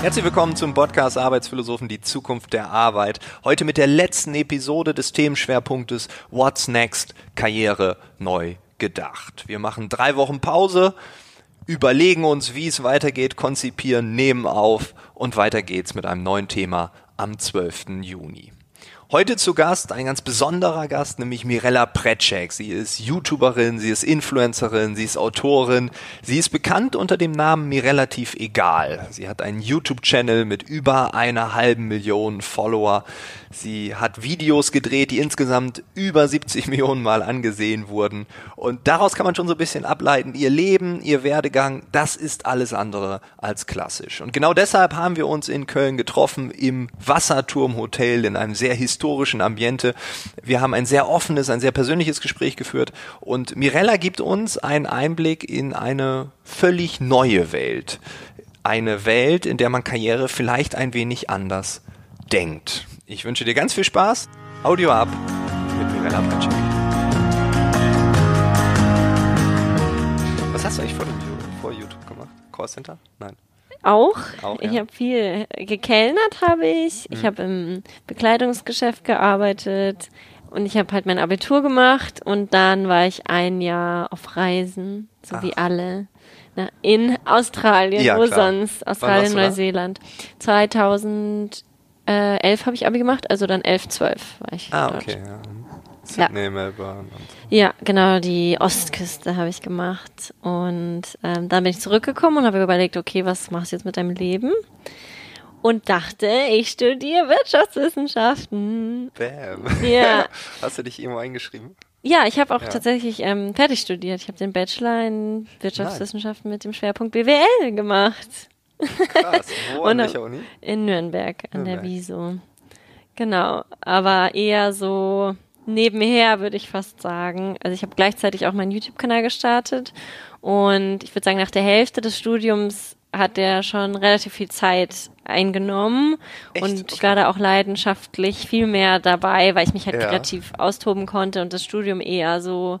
Herzlich willkommen zum Podcast Arbeitsphilosophen, die Zukunft der Arbeit. Heute mit der letzten Episode des Themenschwerpunktes What's Next? Karriere neu gedacht. Wir machen drei Wochen Pause, überlegen uns, wie es weitergeht, konzipieren, nehmen auf und weiter geht's mit einem neuen Thema am 12. Juni. Heute zu Gast ein ganz besonderer Gast, nämlich Mirella Pretschek. Sie ist YouTuberin, sie ist Influencerin, sie ist Autorin. Sie ist bekannt unter dem Namen Mirelativ Egal. Sie hat einen YouTube-Channel mit über einer halben Million Follower. Sie hat Videos gedreht, die insgesamt über 70 Millionen Mal angesehen wurden. Und daraus kann man schon so ein bisschen ableiten, ihr Leben, ihr Werdegang, das ist alles andere als klassisch. Und genau deshalb haben wir uns in Köln getroffen im Wasserturmhotel in einem sehr historischen Ambiente. Wir haben ein sehr offenes, ein sehr persönliches Gespräch geführt und Mirella gibt uns einen Einblick in eine völlig neue Welt. Eine Welt, in der man Karriere vielleicht ein wenig anders denkt. Ich wünsche dir ganz viel Spaß. Audio ab mit Mirel Abgatschek. Was hast du eigentlich vor, vor YouTube gemacht? Callcenter? Nein. Auch. Auch ja. Ich habe viel gekellnert, habe ich. Mhm. Ich habe im Bekleidungsgeschäft gearbeitet und ich habe halt mein Abitur gemacht und dann war ich ein Jahr auf Reisen, so Ach. wie alle. Na, in Australien, ja, wo klar. sonst? Australien, Neuseeland. 2000 äh, elf habe ich Abi gemacht, also dann elf, zwölf war ich. Ah, dort. okay. Ja. Sydney, ja. Melbourne. So. Ja, genau, die Ostküste habe ich gemacht. Und ähm, dann bin ich zurückgekommen und habe überlegt, okay, was machst du jetzt mit deinem Leben? Und dachte, ich studiere Wirtschaftswissenschaften. Bam. Ja. Hast du dich irgendwo eingeschrieben? Ja, ich habe auch ja. tatsächlich ähm, fertig studiert. Ich habe den Bachelor in Wirtschaftswissenschaften Nein. mit dem Schwerpunkt BWL gemacht. Krass. Wo? An Und, welcher Uni? In Nürnberg, an der Nürnberg. Wieso. Genau, aber eher so nebenher, würde ich fast sagen. Also ich habe gleichzeitig auch meinen YouTube-Kanal gestartet und ich würde sagen, nach der Hälfte des Studiums hat der schon relativ viel Zeit eingenommen Echt? und ich Okay. war da auch leidenschaftlich viel mehr dabei, weil ich mich halt Ja. kreativ austoben konnte und das Studium eher so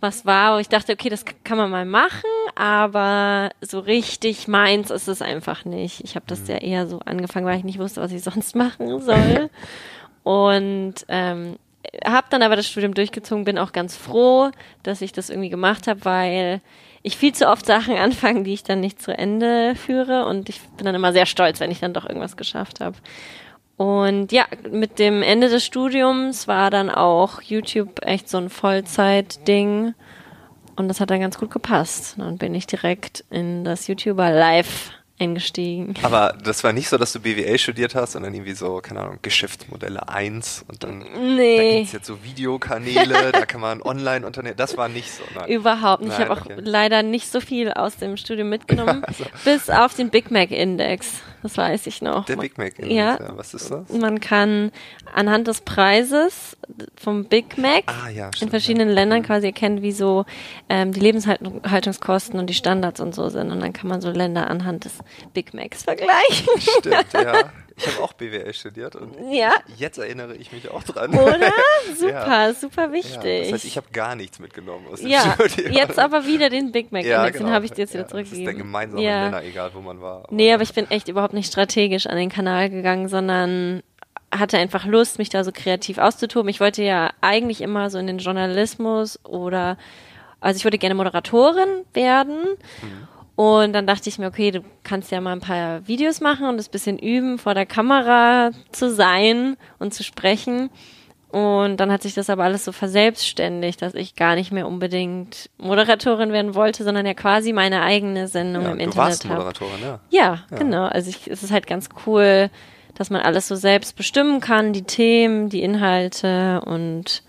was war, wo ich dachte, okay, das kann man mal machen, aber so richtig meins ist es einfach nicht. Ich habe das ja eher so angefangen, weil ich nicht wusste, was ich sonst machen soll. Und ähm, habe dann aber das Studium durchgezogen, bin auch ganz froh, dass ich das irgendwie gemacht habe, weil ich viel zu oft Sachen anfange, die ich dann nicht zu Ende führe und ich bin dann immer sehr stolz, wenn ich dann doch irgendwas geschafft habe. Und ja, mit dem Ende des Studiums war dann auch YouTube echt so ein Vollzeit-Ding. Und das hat dann ganz gut gepasst. Dann bin ich direkt in das YouTuber Live eingestiegen. Aber das war nicht so, dass du BWL studiert hast und dann irgendwie so, keine Ahnung, Geschäftsmodelle 1 und dann da Nee. gibt's jetzt so Videokanäle, da kann man online unternehmen. Das war nicht so. Nein. Überhaupt nicht. Ich Nein, habe auch okay. leider nicht so viel aus dem Studium mitgenommen, bis auf den Big Mac Index. Das weiß ich noch. Der Big Mac. Ja. Was ist das? Man kann anhand des Preises vom Big Mac Ah, ja, in stimmt, verschiedenen ja. Ländern quasi erkennen, wie so ähm, die Lebenshaltungskosten und die Standards und so sind. Und dann kann man so Länder anhand des Big Macs vergleichen. Stimmt, ja. Ich habe auch BWL studiert und Ja. jetzt erinnere ich mich auch dran. Oder? Super, Ja. super Ja, wichtig. das heißt, ich habe gar nichts mitgenommen aus dem ja, Studium. jetzt aber wieder den Big Mac ja, Index, genau. den habe ich dir jetzt wieder ja, Das ist zurückgegeben. der gemeinsame ja. Nenner, egal wo man war. Nee, aber ich bin echt überhaupt nicht strategisch an den Kanal gegangen, sondern hatte einfach Lust, mich da so kreativ auszutoben. Ich wollte ja eigentlich immer so in den Journalismus oder, also ich wollte gerne Moderatorin werden. Und dann dachte ich mir, okay, du kannst ja mal ein paar Videos machen und das bisschen üben, vor der Kamera zu sein und zu sprechen. Und dann hat sich das aber alles so verselbstständigt, dass ich gar nicht mehr unbedingt Moderatorin werden wollte, sondern ja quasi meine eigene Sendung ja, im du Internet warst habe. Moderatorin, ja. Ja, genau. Also ich, es ist halt ganz cool, dass man alles so selbst bestimmen kann, die Themen, die Inhalte und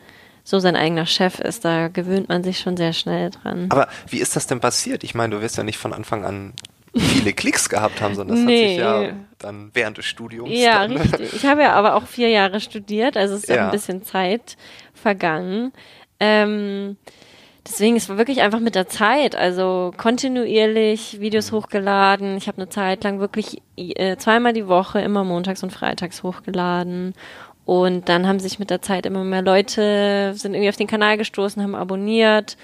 so sein eigener Chef ist. Da gewöhnt man sich schon sehr schnell dran. Aber wie ist das denn passiert? Ich meine, du wirst ja nicht von Anfang an viele Klicks gehabt haben, sondern das hat Nee. sich ja dann während des Studiums ja, dann, richtig. Ich habe ja aber auch vier Jahre studiert, also es ist ja Ja. ein bisschen Zeit vergangen. Ähm, deswegen, es war wirklich einfach mit der Zeit, also kontinuierlich Videos hochgeladen. Ich habe eine Zeit lang wirklich äh, zweimal die Woche, immer montags und freitags hochgeladen. Und dann haben sich mit der Zeit immer mehr Leute, sind irgendwie auf den Kanal gestoßen, haben abonniert.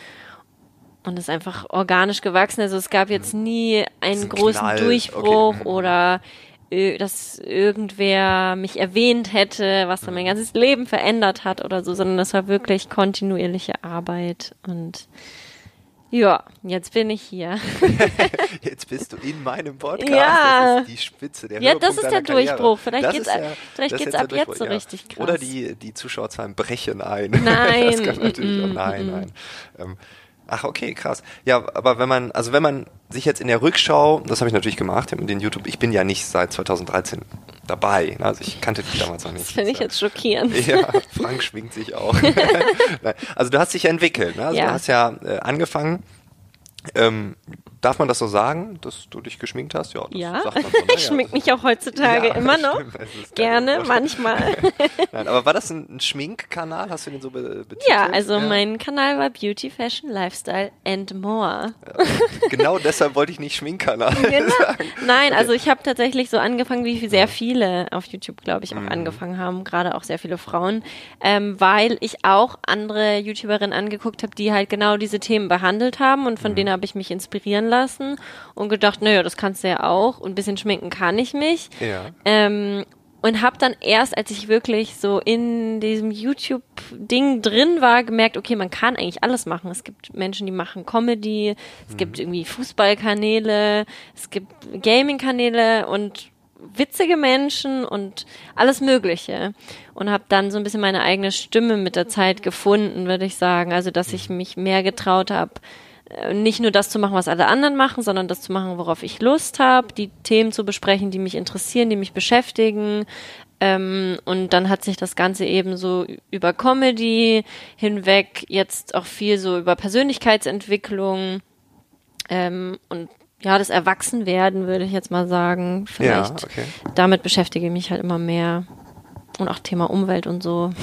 und ist einfach organisch gewachsen. Also es gab jetzt nie einen ein großen Knall. Durchbruch Okay. oder äh, dass irgendwer mich erwähnt hätte, was dann mein ganzes Leben verändert hat oder so, sondern das war wirklich kontinuierliche Arbeit und ja, jetzt bin ich hier. Jetzt bist du in meinem Podcast. Ja. Das ist die Spitze der Ja, Höhepunkt das ist der Karriere. Durchbruch. Vielleicht Das geht's ist ab- vielleicht geht's ab jetzt so richtig krass. Oder die, die Zuschauerzahlen brechen ein. Nein. Das kann natürlich auch, Mm, nein, mm, nein. Ähm, ach, okay, krass. Ja, aber wenn man, also wenn man sich jetzt in der Rückschau, das habe ich natürlich gemacht, hab den YouTube, ich bin ja nicht seit 2013 dabei. ne, Also ich kannte dich damals noch nicht. Das finde ich jetzt schockierend. Ja, Frank schwingt sich auch. Also du hast dich ja entwickelt, ne? Also Ja. du hast ja äh, angefangen. Ähm, darf man das so sagen, dass du dich geschminkt hast? Ja, das Ja, sagt man so, ne? ich schmink mich auch heutzutage Ja, immer noch. stimmt, Gerne, manchmal. Nein, aber war das ein, ein Schminkkanal? Hast du den so be betitelt? Ja, also mein Kanal war Beauty, Fashion, Lifestyle and More. Genau deshalb wollte ich nicht Schminkkanal Genau. sagen. Nein, also ich habe tatsächlich so angefangen, wie sehr viele auf YouTube, glaube ich, auch Mhm. angefangen haben, gerade auch sehr viele Frauen, ähm, weil ich auch andere YouTuberinnen angeguckt habe, die halt genau diese Themen behandelt haben und Mhm. von denen habe ich mich inspirieren lassen und gedacht, naja, das kannst du ja auch und ein bisschen schminken kann ich mich. Ja. Ähm, und habe dann erst, als ich wirklich so in diesem YouTube-Ding drin war, gemerkt, okay, man kann eigentlich alles machen. Es gibt Menschen, die machen Comedy, es gibt irgendwie Fußballkanäle, es gibt Gaming-Kanäle und witzige Menschen und alles Mögliche. Und habe dann so ein bisschen meine eigene Stimme mit der Zeit gefunden, würde ich sagen. Also, dass ich mich mehr getraut habe, nicht nur das zu machen, was alle anderen machen, sondern das zu machen, worauf ich Lust habe, die Themen zu besprechen, die mich interessieren, die mich beschäftigen. Ähm, und dann hat sich das Ganze eben so über Comedy hinweg jetzt auch viel so über Persönlichkeitsentwicklung ähm, und ja, das Erwachsenwerden, würde ich jetzt mal sagen. Ja, Vielleicht okay. damit beschäftige ich mich halt immer mehr. Und auch Thema Umwelt und so.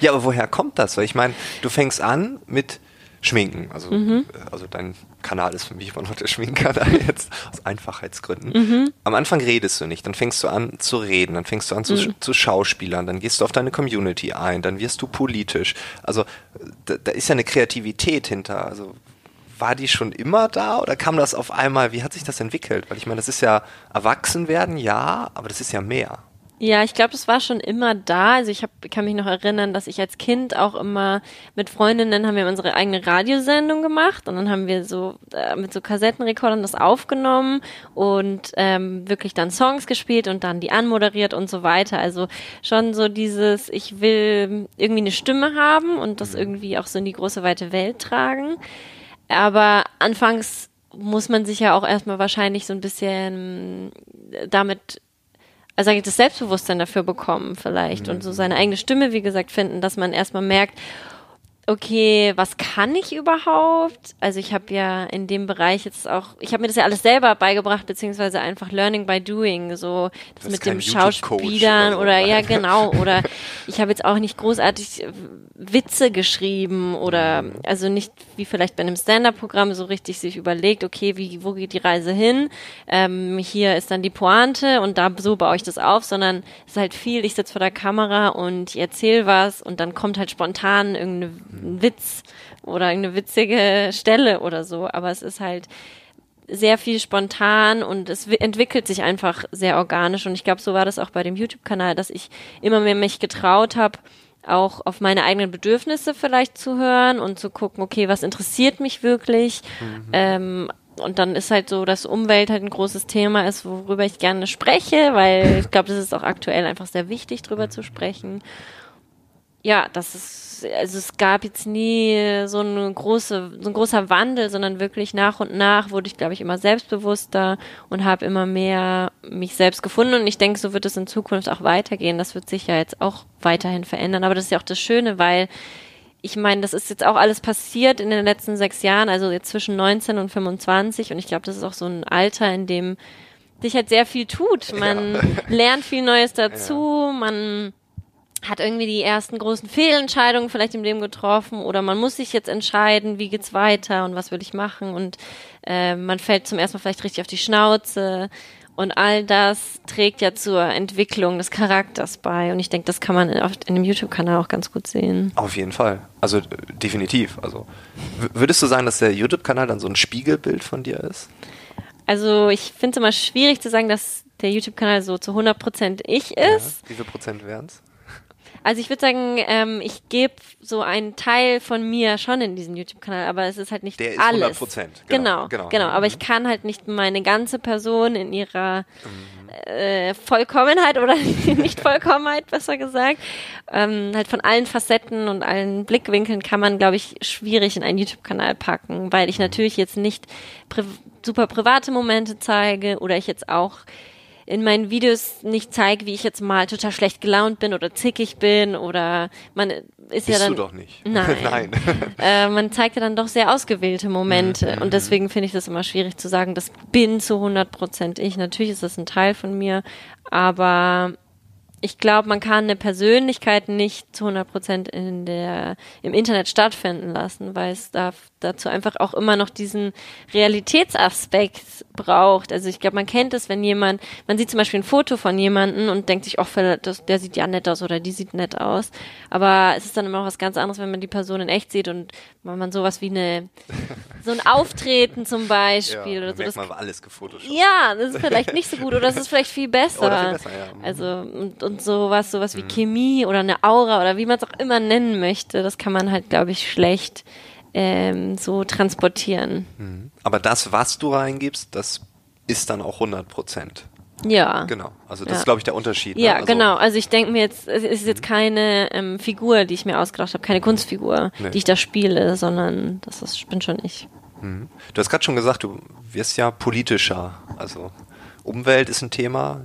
Ja, aber woher kommt das? Weil ich meine, du fängst an mit Schminken. Also, Mhm. also dein Kanal ist für mich immer noch der Schminkkanal jetzt aus Einfachheitsgründen. Mhm. Am Anfang redest du nicht, dann fängst du an zu reden, dann fängst du an zu, Mhm. zu Schauspielern, dann gehst du auf deine Community ein, dann wirst du politisch. Also da, da ist ja eine Kreativität hinter. Also war die schon immer da oder kam das auf einmal? Wie hat sich das entwickelt? Weil ich meine, das ist ja Erwachsenwerden, ja, aber das ist ja mehr. Ja, ich glaube, das war schon immer da. Also ich hab, kann mich noch erinnern, dass ich als Kind auch immer mit Freundinnen haben wir unsere eigene Radiosendung gemacht und dann haben wir so äh, mit so Kassettenrekordern das aufgenommen und ähm, wirklich dann Songs gespielt und dann die anmoderiert und so weiter. Also schon so dieses, ich will irgendwie eine Stimme haben und das irgendwie auch so in die große weite Welt tragen. Aber anfangs muss man sich ja auch erstmal wahrscheinlich so ein bisschen damit also eigentlich das Selbstbewusstsein dafür bekommen vielleicht und so seine eigene Stimme, wie gesagt, finden, dass man erstmal merkt, okay, was kann ich überhaupt? Also ich habe ja in dem Bereich jetzt auch, ich habe mir das ja alles selber beigebracht, beziehungsweise einfach Learning by Doing, so das mit dem Schauspielern oder oder, ja genau, oder ich habe jetzt auch nicht großartig Witze geschrieben oder Mhm. also nicht wie vielleicht bei einem Stand-up-Programm so richtig sich überlegt, okay, wie, wo geht die Reise hin? Ähm, hier ist dann die Pointe und da so baue ich das auf, sondern es ist halt viel, ich sitze vor der Kamera und ich erzähle was und dann kommt halt spontan irgendein Witz oder irgendeine witzige Stelle oder so, aber es ist halt sehr viel spontan und es wi- entwickelt sich einfach sehr organisch und ich glaube, so war das auch bei dem YouTube-Kanal, dass ich immer mehr mich getraut habe, auch auf meine eigenen Bedürfnisse vielleicht zu hören und zu gucken, okay, was interessiert mich wirklich? Ähm, und dann ist halt so, dass Umwelt halt ein großes Thema ist, worüber ich gerne spreche, weil ich glaube, das ist auch aktuell einfach sehr wichtig, drüber zu sprechen. Ja, das ist, also es gab jetzt nie so eine große, so ein großer Wandel, sondern wirklich nach und nach wurde ich, glaube ich, immer selbstbewusster und habe immer mehr mich selbst gefunden. Und ich denke, so wird es in Zukunft auch weitergehen. Das wird sich ja jetzt auch weiterhin verändern. Aber das ist ja auch das Schöne, weil ich meine, das ist jetzt auch alles passiert in den letzten sechs Jahren, also jetzt zwischen 19 und 25. Und ich glaube, das ist auch so ein Alter, in dem sich halt sehr viel tut. Man lernt viel Neues dazu, man hat irgendwie die ersten großen Fehlentscheidungen vielleicht im Leben getroffen oder man muss sich jetzt entscheiden, wie geht's weiter und was will ich machen und äh, man fällt zum ersten Mal vielleicht richtig auf die Schnauze Und all das trägt ja zur Entwicklung des Charakters bei. Und ich denke, das kann man in, in dem YouTube-Kanal auch ganz gut sehen. Auf jeden Fall. Also definitiv. Also würdest du sagen, dass der YouTube-Kanal dann so ein Spiegelbild von dir ist? Also ich finde es immer schwierig zu sagen, dass der YouTube-Kanal so zu 100% ich ist. Ja, wie viel Prozent wären es? Also ich würde sagen, ähm, ich gebe so einen Teil von mir schon in diesen YouTube-Kanal, aber es ist halt nicht Der ist alles. 100 Prozent. Genau, genau, genau. Aber ich kann halt nicht meine ganze Person in ihrer äh, Vollkommenheit oder nicht Vollkommenheit, besser gesagt, ähm, halt von allen Facetten und allen Blickwinkeln kann man, glaube ich, schwierig in einen YouTube-Kanal packen, weil ich natürlich jetzt nicht pri super private Momente zeige oder ich jetzt auch in meinen Videos nicht zeige, wie ich jetzt mal total schlecht gelaunt bin oder zickig bin oder man ist Bist ja dann. du doch nicht. Nein. Nein. Äh, man zeigt ja dann doch sehr ausgewählte Momente Mhm. und deswegen finde ich das immer schwierig zu sagen, das bin zu 100 Prozent ich. Natürlich ist das ein Teil von mir, aber ich glaube, man kann eine Persönlichkeit nicht zu 100 Prozent in der, im Internet stattfinden lassen, weil es da, dazu einfach auch immer noch diesen Realitätsaspekt braucht. Also ich glaube, man kennt es, wenn jemand, man sieht zum Beispiel ein Foto von jemandem und denkt sich, oh, das, der sieht ja nett aus oder die sieht nett aus. Aber es ist dann immer auch was ganz anderes, wenn man die Person in echt sieht und wenn man sowas wie eine, so ein Auftreten zum Beispiel ja, oder so. merkt Das man alles gefotoshoppt. ja, das ist vielleicht nicht so gut oder das ist vielleicht viel besser. Oder viel besser, ja. Also und, und sowas, sowas wie Chemie oder eine Aura oder wie man es auch immer nennen möchte, das kann man halt, glaube ich, schlecht ähm, so transportieren. Aber das, was du reingibst, das ist dann auch 100 Prozent. Ja. Genau. Also das Ja. ist, glaube ich, der Unterschied. ne? Ja, also, genau. Also ich denke mir jetzt, es ist jetzt keine ähm, Figur, die ich mir ausgedacht habe, keine Kunstfigur, Nee. die ich da spiele, sondern das ist, bin schon ich. Du hast gerade schon gesagt, du wirst ja politischer. Also Umwelt ist ein Thema.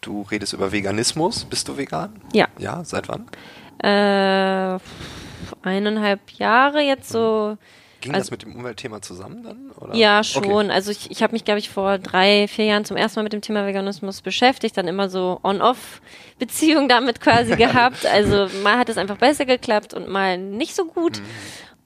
Du redest über Veganismus. Bist du vegan? Ja. Ja, seit wann? Äh, eineinhalb Jahre jetzt so. Ging Also- das mit dem Umweltthema zusammen dann? Oder? Ja, schon. Okay. Also ich, ich habe mich, glaube ich, vor drei, vier Jahren zum ersten Mal mit dem Thema Veganismus beschäftigt, dann immer so On-Off-Beziehung damit quasi gehabt. Also mal hat es einfach besser geklappt und mal nicht so gut.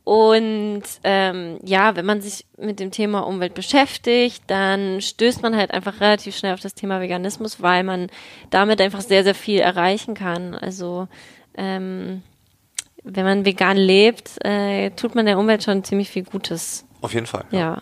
Und ähm, ja, wenn man sich mit dem Thema Umwelt beschäftigt, dann stößt man halt einfach relativ schnell auf das Thema Veganismus, weil man damit einfach sehr, sehr viel erreichen kann. Also ähm, wenn man vegan lebt, äh, tut man der Umwelt schon ziemlich viel Gutes. Auf jeden Fall. Ja.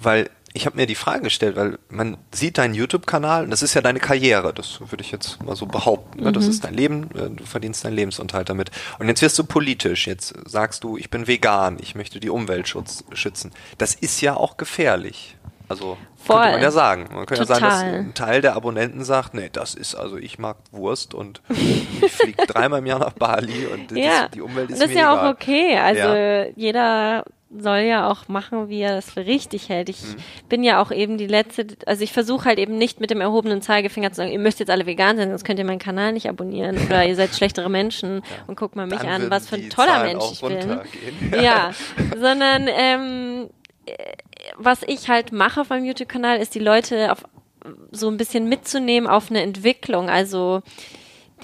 Weil ich habe mir die Frage gestellt, weil man sieht deinen YouTube-Kanal und das ist ja deine Karriere, das würde ich jetzt mal so behaupten. Ne? Mhm. Das ist dein Leben, äh, du verdienst deinen Lebensunterhalt damit. Und jetzt wirst du politisch, jetzt sagst du, ich bin vegan, ich möchte die Umwelt schützen. Das ist ja auch gefährlich. Also Voll. könnte man ja sagen. Man könnte ja sagen, dass Total. ein Teil der Abonnenten sagt, nee, das ist also, ich mag Wurst und ich fliege dreimal im Jahr nach Bali und das, Ja, die Umwelt ist und das ist ja egal. auch okay. Also Ja. jeder soll ja auch machen, wie er das für richtig hält. Ich Mhm. bin ja auch eben die letzte, also ich versuche halt eben nicht mit dem erhobenen Zeigefinger zu sagen, ihr müsst jetzt alle vegan sein, sonst könnt ihr meinen Kanal nicht abonnieren oder ihr seid schlechtere Menschen und guckt mal mich Dann an, was für ein toller Zahlen Mensch ich bin. runtergehen. Ja, sondern ähm, äh, was ich halt mache auf meinem YouTube-Kanal, ist die Leute auf so ein bisschen mitzunehmen auf eine Entwicklung. Also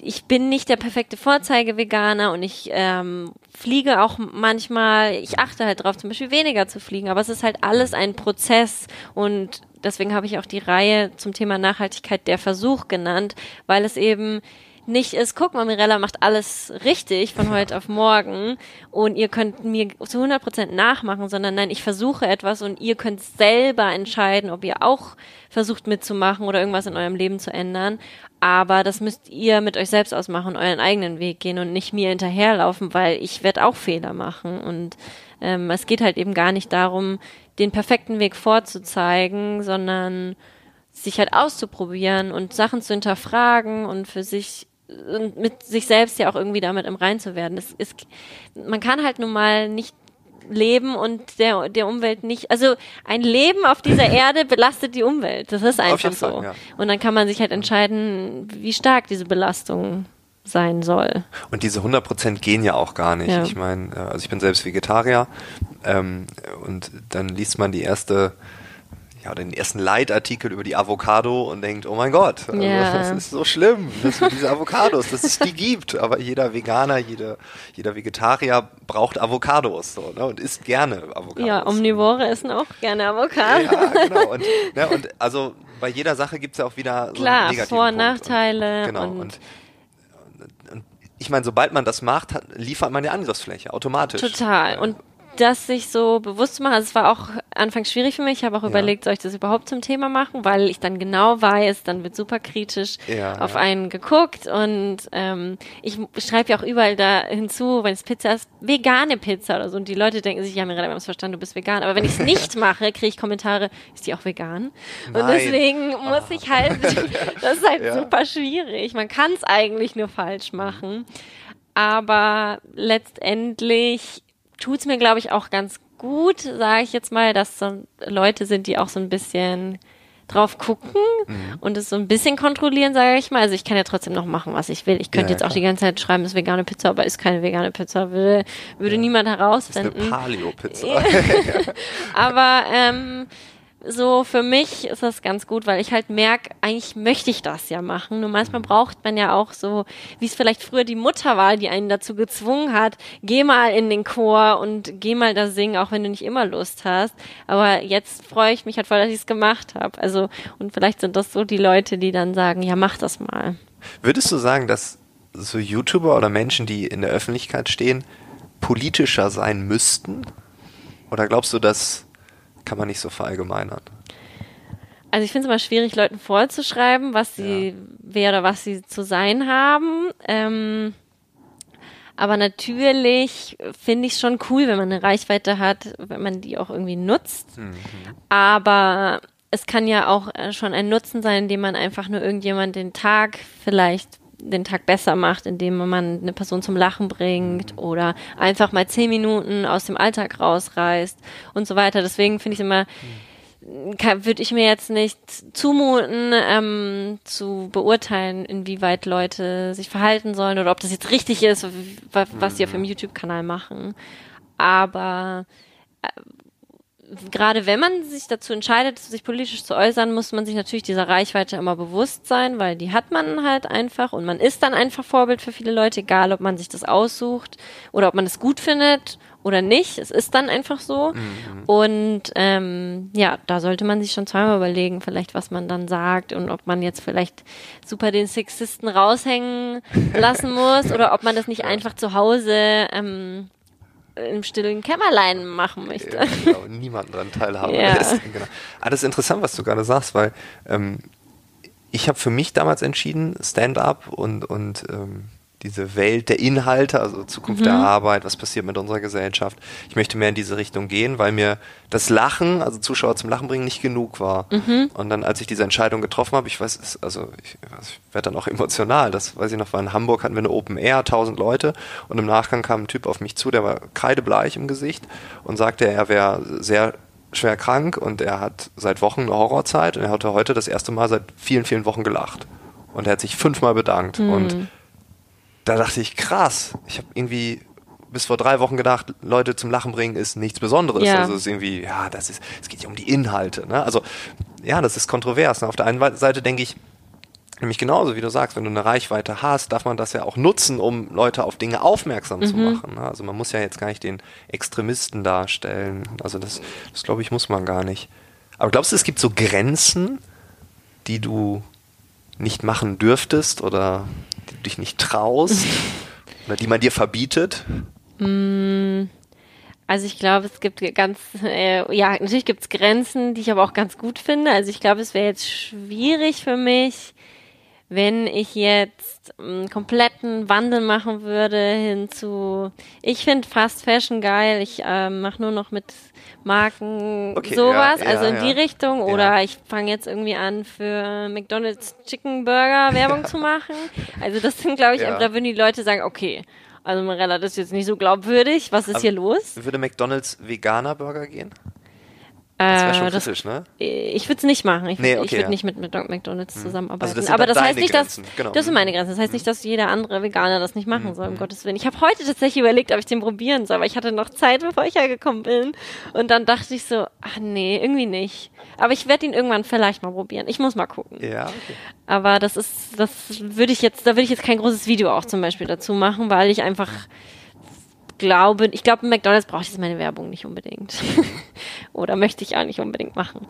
ich bin nicht der perfekte Vorzeige-Veganer und ich ähm, fliege auch manchmal, ich achte halt drauf, zum Beispiel weniger zu fliegen, aber es ist halt alles ein Prozess und deswegen habe ich auch die Reihe zum Thema Nachhaltigkeit der Versuch genannt, weil es eben nicht ist, guck mal, Mirella macht alles richtig von heute auf morgen und ihr könnt mir zu 100% nachmachen, sondern nein, ich versuche etwas und ihr könnt selber entscheiden, ob ihr auch versucht mitzumachen oder irgendwas in eurem Leben zu ändern. Aber das müsst ihr mit euch selbst ausmachen, euren eigenen Weg gehen und nicht mir hinterherlaufen, weil ich werde auch Fehler machen. Und ähm, es geht halt eben gar nicht darum, den perfekten Weg vorzuzeigen, sondern sich halt auszuprobieren und Sachen zu hinterfragen und für sich und mit sich selbst ja auch irgendwie damit im Rein zu werden. Es ist, man kann halt nun mal nicht leben und der, der Umwelt nicht, also ein Leben auf dieser Erde belastet die Umwelt. Das ist einfach so. Fall, ja. Und dann kann man sich halt entscheiden, wie stark diese Belastung sein soll. Und diese 100% gehen ja auch gar nicht. Ja. Ich meine, äh, also ich bin selbst Vegetarier ähm, und dann liest man die erste ja, den ersten Leitartikel über die Avocado und denkt, oh mein Gott, also, Ja. das ist so schlimm, dass wir diese Avocados, dass es die gibt. Aber jeder Veganer, jeder, jeder Vegetarier braucht Avocados so, ne, und isst gerne Avocados. Ja, Omnivore essen auch gerne Avocado. Ja, genau. Und, ne, und also bei jeder Sache gibt es ja auch wieder so Klar, einen negativen Vor- und. Nachteile Und, genau. und- Und, und ich meine, sobald man das macht, hat, liefert man ja Angriffsfläche automatisch. Total. Und das sich so bewusst zu machen, also es war auch anfangs schwierig für mich. Ich habe auch Ja. überlegt, soll ich das überhaupt zum Thema machen, weil ich dann genau weiß, dann wird super kritisch Ja, auf ja. einen geguckt und ähm, ich schreibe ja auch überall da hinzu, wenn es Pizza ist, vegane Pizza oder so und die Leute denken sich, ja, mir haben es verstanden, du bist vegan. Aber wenn ich es nicht mache, kriege ich Kommentare, ist die auch vegan? Und Nein. deswegen muss ich halt, das ist halt super schwierig. Man kann es eigentlich nur falsch machen. Aber letztendlich tut's mir, glaube ich, auch ganz gut, sage ich jetzt mal, dass so Leute sind, die auch so ein bisschen drauf gucken Mhm. und es so ein bisschen kontrollieren, sage ich mal. Also ich kann ja trotzdem noch machen, was ich will. Ich könnte Ja, jetzt auch klar. die ganze Zeit schreiben, es ist vegane Pizza, aber ist keine vegane Pizza, würde, würde niemand Das ist eine herausfinden. Paleo-Pizza. Aber ähm, so für mich ist das ganz gut, weil ich halt merke, eigentlich möchte ich das ja machen. Nur manchmal braucht man ja auch so, wie es vielleicht früher die Mutter war, die einen dazu gezwungen hat, geh mal in den Chor und geh mal da singen, auch wenn du nicht immer Lust hast. Aber jetzt freue ich mich halt voll, dass ich es gemacht habe. Also, und vielleicht sind das so die Leute, die dann sagen, ja, mach das mal. Würdest du sagen, dass so YouTuber oder Menschen, die in der Öffentlichkeit stehen, politischer sein müssten? Oder glaubst du, das kann man nicht so verallgemeinern? Also ich finde es immer schwierig, Leuten vorzuschreiben, was sie, wer oder was sie zu sein haben. Ähm, aber natürlich finde ich es schon cool, wenn man eine Reichweite hat, wenn man die auch irgendwie nutzt. Aber es kann ja auch äh, schon ein Nutzen sein, indem man einfach nur irgendjemand den Tag vielleicht den Tag besser macht, indem man eine Person zum Lachen bringt oder einfach mal zehn Minuten aus dem Alltag rausreißt und so weiter. Deswegen finde ich immer, würde ich mir jetzt nicht zumuten, ähm, zu beurteilen, inwieweit Leute sich verhalten sollen oder ob das jetzt richtig ist, was, sie auf ihrem YouTube-Kanal machen. Aber äh, gerade wenn man sich dazu entscheidet, sich politisch zu äußern, muss man sich natürlich dieser Reichweite immer bewusst sein, weil die hat man halt einfach und man ist dann einfach Vorbild für viele Leute, egal ob man sich das aussucht oder ob man es gut findet oder nicht. Es ist dann einfach so. Und ähm, ja, da sollte man sich schon zweimal überlegen, vielleicht was man dann sagt und ob man jetzt vielleicht super den Sexisten raushängen lassen muss oder ob man das nicht einfach zu Hause ähm, im stillen Kämmerlein machen möchte. Ja, genau, niemanden daran teilhaben Ja. lässt. Genau. Ah, das ist interessant, was du gerade sagst, weil ähm, ich habe für mich damals entschieden, Stand-up und, und ähm, diese Welt der Inhalte, also Zukunft Mhm. der Arbeit, was passiert mit unserer Gesellschaft. Ich möchte mehr in diese Richtung gehen, weil mir das Lachen, also Zuschauer zum Lachen bringen, nicht genug war. Mhm. Und dann, als ich diese Entscheidung getroffen habe, ich weiß, es, also ich, ich werde dann auch emotional. Das weiß ich noch, war in Hamburg hatten wir eine Open Air, 1000 Leute und im Nachgang kam ein Typ auf mich zu, der war kreidebleich im Gesicht und sagte, er wäre sehr schwer krank und er hat seit Wochen eine Horrorzeit und er hatte heute das erste Mal seit vielen, vielen Wochen gelacht. Und er hat sich fünfmal bedankt. Und da dachte ich, krass, ich habe irgendwie bis vor drei Wochen gedacht, Leute zum Lachen bringen ist nichts Besonderes. Ja. Also es ist irgendwie, ja, das ist, es geht ja um die Inhalte. Ne? Also ja, das ist kontrovers. Ne? Auf der einen Seite denke ich, nämlich genauso wie du sagst, wenn du eine Reichweite hast, darf man das ja auch nutzen, um Leute auf Dinge aufmerksam zu machen. Ne? Also man muss ja jetzt gar nicht den Extremisten darstellen. Also das, das glaube ich, muss man gar nicht. Aber glaubst du, es gibt so Grenzen, die du nicht machen dürftest oder du dich nicht traust oder die man dir verbietet? Also ich glaube, es gibt ganz, äh, ja, natürlich gibt es Grenzen, die ich aber auch ganz gut finde. Also ich glaube, es wäre jetzt schwierig für mich, wenn ich jetzt einen kompletten Wandel machen würde hin zu, ich finde Fast Fashion geil, ich ähm, mache nur noch mit Marken Okay, sowas, ja, ja, also in ja. die Richtung. Oder ich fange jetzt irgendwie an, für McDonald's Chicken Burger Werbung zu machen. Also das sind, glaube ich, da würden die Leute sagen, okay, also Marella, das ist jetzt nicht so glaubwürdig, was ist Aber- hier los? Würde McDonalds veganer Burger gehen? Das wäre schon Äh, das- kritisch, ne? Ich würde es nicht machen. Ich, würd- Nee, okay, würde ja. nicht mit, mit McDonalds zusammenarbeiten. Also das sind Aber das heißt nicht, Grenzen, dass genau. das sind meine Grenzen. Das heißt nicht, dass jeder andere Veganer das nicht machen soll, um Gottes Willen. Ich habe heute tatsächlich überlegt, ob ich den probieren soll, aber ich hatte noch Zeit, bevor ich hergekommen bin. Und dann dachte ich so, ach nee, irgendwie nicht. Aber ich werde ihn irgendwann vielleicht mal probieren. Ich muss mal gucken. Ja, okay. Aber das ist, das würde ich jetzt, da würde ich jetzt kein großes Video auch zum Beispiel dazu machen, weil ich einfach glaube, ich glaube, McDonalds braucht jetzt meine Werbung nicht unbedingt. Oder möchte ich auch nicht unbedingt machen.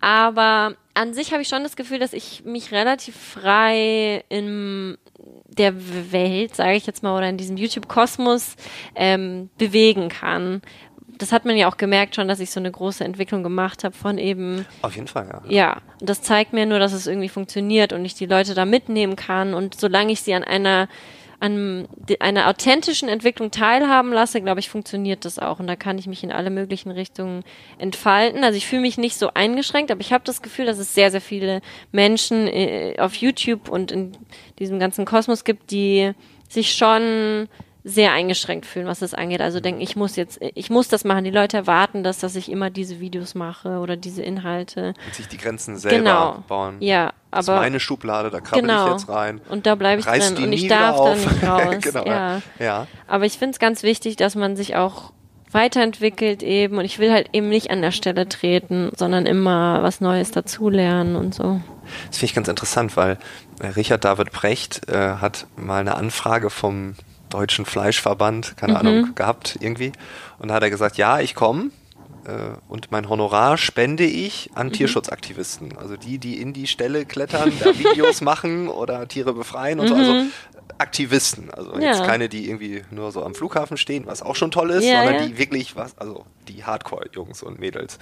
Aber an sich habe ich schon das Gefühl, dass ich mich relativ frei in der Welt, sage ich jetzt mal, oder in diesem YouTube-Kosmos ähm, bewegen kann. Das hat man ja auch gemerkt schon, dass ich so eine große Entwicklung gemacht habe von eben Auf jeden Fall, ja. ja, und das zeigt mir nur, dass es irgendwie funktioniert und ich die Leute da mitnehmen kann. Und solange ich sie an einer, an einer authentischen Entwicklung teilhaben lasse, glaube ich, funktioniert das auch. Und da kann ich mich in alle möglichen Richtungen entfalten. Also ich fühle mich nicht so eingeschränkt, aber ich habe das Gefühl, dass es sehr, sehr viele Menschen äh, auf YouTube und in diesem ganzen Kosmos gibt, die sich schon sehr eingeschränkt fühlen, was das angeht. Also denken, ich muss jetzt, ich muss das machen. Die Leute erwarten das, dass ich immer diese Videos mache oder diese Inhalte. Und sich die Grenzen selber Genau. bauen. Ja, das ist aber meine Schublade, da krabbel genau. ich jetzt rein. Und da bleibe ich drin und ich darf da nicht raus. genau, ja. ja. Aber ich finde es ganz wichtig, dass man sich auch weiterentwickelt eben und ich will halt eben nicht an der Stelle treten, sondern immer was Neues dazulernen und so. Das finde ich ganz interessant, weil äh, Richard David Precht äh, hat mal eine Anfrage vom Deutschen Fleischverband, keine Mhm. Ahnung, gehabt irgendwie. Und da hat er gesagt, ja, ich komme äh, und mein Honorar spende ich Mhm. an Tierschutzaktivisten. Also die, die in die Stelle klettern, da Videos machen oder Tiere befreien und so. Also Aktivisten. Also Mhm. Ja. jetzt keine, die irgendwie nur so am Flughafen stehen, was auch schon toll ist, Ja, sondern ja. die wirklich was, also die Hardcore-Jungs und Mädels.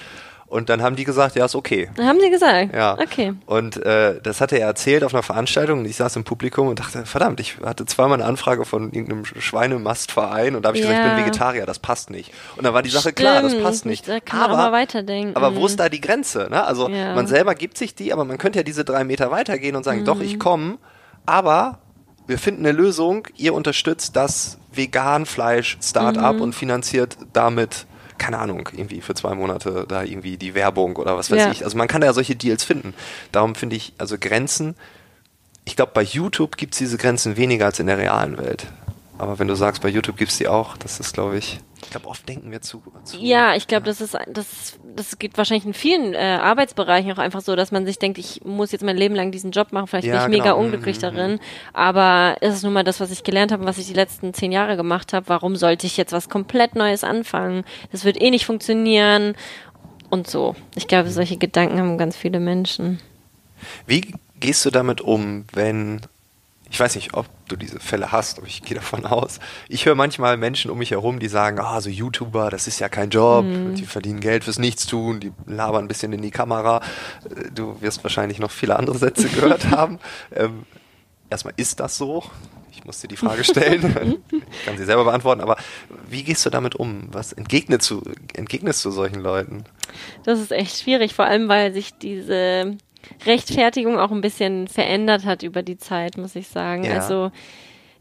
Und dann haben die gesagt, ja, ist okay. Dann haben sie gesagt. Ja. Okay. Und äh, das hatte er erzählt auf einer Veranstaltung und ich saß im Publikum und dachte, verdammt, ich hatte zweimal eine Anfrage von irgendeinem Schweinemastverein und da habe ich gesagt, ich Ja. bin Vegetarier, das passt nicht. Und dann war die Sache klar, das Stimmt, passt nicht. Da kann man aber, auch mal weiterdenken. aber wo ist da die Grenze? Ne? Also Ja. man selber gibt sich die, aber man könnte ja diese drei Meter weitergehen und sagen, Mhm. doch, ich komme, aber wir finden eine Lösung, ihr unterstützt das Vegan-Fleisch-Startup Mhm. und finanziert damit keine Ahnung, irgendwie für zwei Monate da irgendwie die Werbung oder was weiß Ja. ich. Also man kann da ja solche Deals finden. Darum finde ich, also Grenzen, ich glaube, bei YouTube gibt es diese Grenzen weniger als in der realen Welt. Aber wenn du sagst, bei YouTube gibt es die auch, das ist, glaube ich, ich glaube, oft denken wir zu. zu Ja, ich glaube, das ist das das geht wahrscheinlich in vielen äh, Arbeitsbereichen auch einfach so, dass man sich denkt, ich muss jetzt mein Leben lang diesen Job machen, vielleicht Ja, bin ich mega genau. unglücklich Mhm, darin, aber es ist nun mal das, was ich gelernt habe, und was ich die letzten zehn Jahre gemacht habe. Warum sollte ich jetzt was komplett Neues anfangen? Das wird eh nicht funktionieren und so. Ich glaube, solche Gedanken haben ganz viele Menschen. Wie gehst du damit um, wenn, ich weiß nicht, ob du diese Fälle hast, aber ich gehe davon aus. Ich höre manchmal Menschen um mich herum, die sagen, ah, so YouTuber, das ist ja kein Job, die verdienen Geld fürs Nichtstun, die labern ein bisschen in die Kamera. Du wirst wahrscheinlich noch viele andere Sätze gehört haben. Ähm, erstmal, ist das so? Ich muss dir die Frage stellen. ich kann sie selber beantworten, aber wie gehst du damit um? Was entgegnest du, entgegnest du solchen Leuten? Das ist echt schwierig, vor allem weil sich diese Rechtfertigung auch ein bisschen verändert hat über die Zeit, muss ich sagen. Ja. Also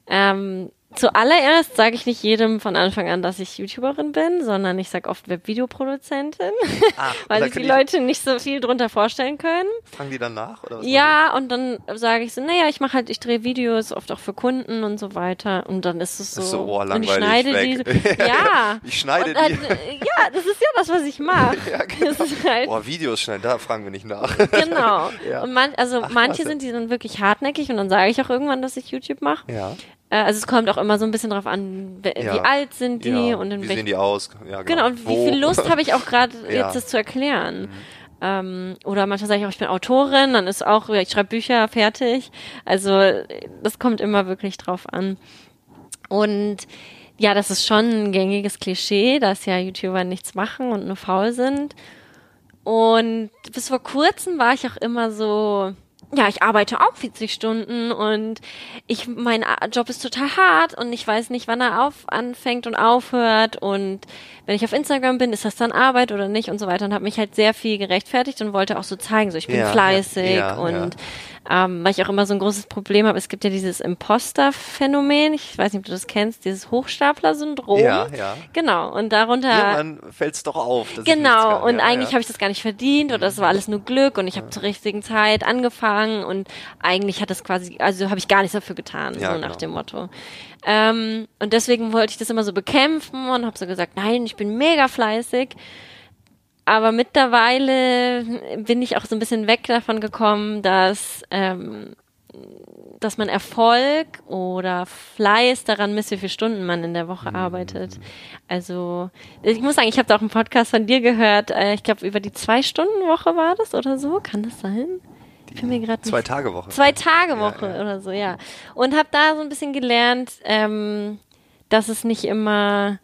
ähm, zuallererst sage ich nicht jedem von Anfang an, dass ich YouTuberin bin, sondern ich sage oft Webvideoproduzentin, Ah, weil sich die Leute nicht so viel drunter vorstellen können. Fragen die dann nach? Oder was Ja, und dann sage ich so, naja, ich mache halt, ich drehe Videos, oft auch für Kunden und so weiter. Und dann ist es so, so, oh, und ich schneide weg. diese, ja. Ich schneide und, die. äh, ja, das ist ja das, was ich mache. Ja, genau. Halt, Boah, Videos schnell, da fragen wir nicht nach. Genau. Ja. Und man, also Ach, manche sind die dann wirklich hartnäckig und dann sage ich auch irgendwann, dass ich YouTube mache. Ja. Äh, also es kommt auch immer so ein bisschen drauf an, we- Ja. wie alt sind die ja. und in wie sehen die aus? Ja, Genau, und Wo? wie viel Lust habe ich auch gerade. Mhm. jetzt das zu erklären. Ähm, oder manchmal sage ich auch, ich bin Autorin, dann ist auch, ich schreibe Bücher, fertig. Also das kommt immer wirklich drauf an. Und ja, das ist schon ein gängiges Klischee, dass ja YouTuber nichts machen und nur faul sind. Und bis vor kurzem war ich auch immer so ja, ich arbeite auch 40 Stunden und ich, mein Job ist total hart und ich weiß nicht, wann er auf, anfängt und aufhört und wenn ich auf Instagram bin, ist das dann Arbeit oder nicht und so weiter und habe mich halt sehr viel gerechtfertigt und wollte auch so zeigen, so ich bin Ja, fleißig ja, ja, und ähm, weil ich auch immer so ein großes Problem habe, es gibt ja dieses Imposter-Phänomen, ich weiß nicht, ob du das kennst, dieses Hochstapler-Syndrom. Ja, ja. Genau, und darunter Irgendwann fällt's doch auf. Genau, und ja, eigentlich ja. habe ich das gar nicht verdient oder es war alles nur Glück und ich habe zur richtigen Zeit angefangen und eigentlich hat es quasi, also habe ich gar nichts dafür getan, Ja, so nach genau. dem Motto. Ähm, und deswegen wollte ich das immer so bekämpfen und habe so gesagt, nein, ich bin mega fleißig. Aber mittlerweile bin ich auch so ein bisschen weg davon gekommen, dass ähm, dass man Erfolg oder Fleiß daran misst, wie viele Stunden man in der Woche Mhm. arbeitet. Also ich muss sagen, ich habe da auch einen Podcast von dir gehört. Äh, ich glaube über die zwei Stunden Woche war das oder so. Kann das sein? Bin mir gerade Zwei Tage Woche. Zwei Tage Woche Ja, ja. oder so, ja. Und habe da so ein bisschen gelernt, ähm, dass es nicht immer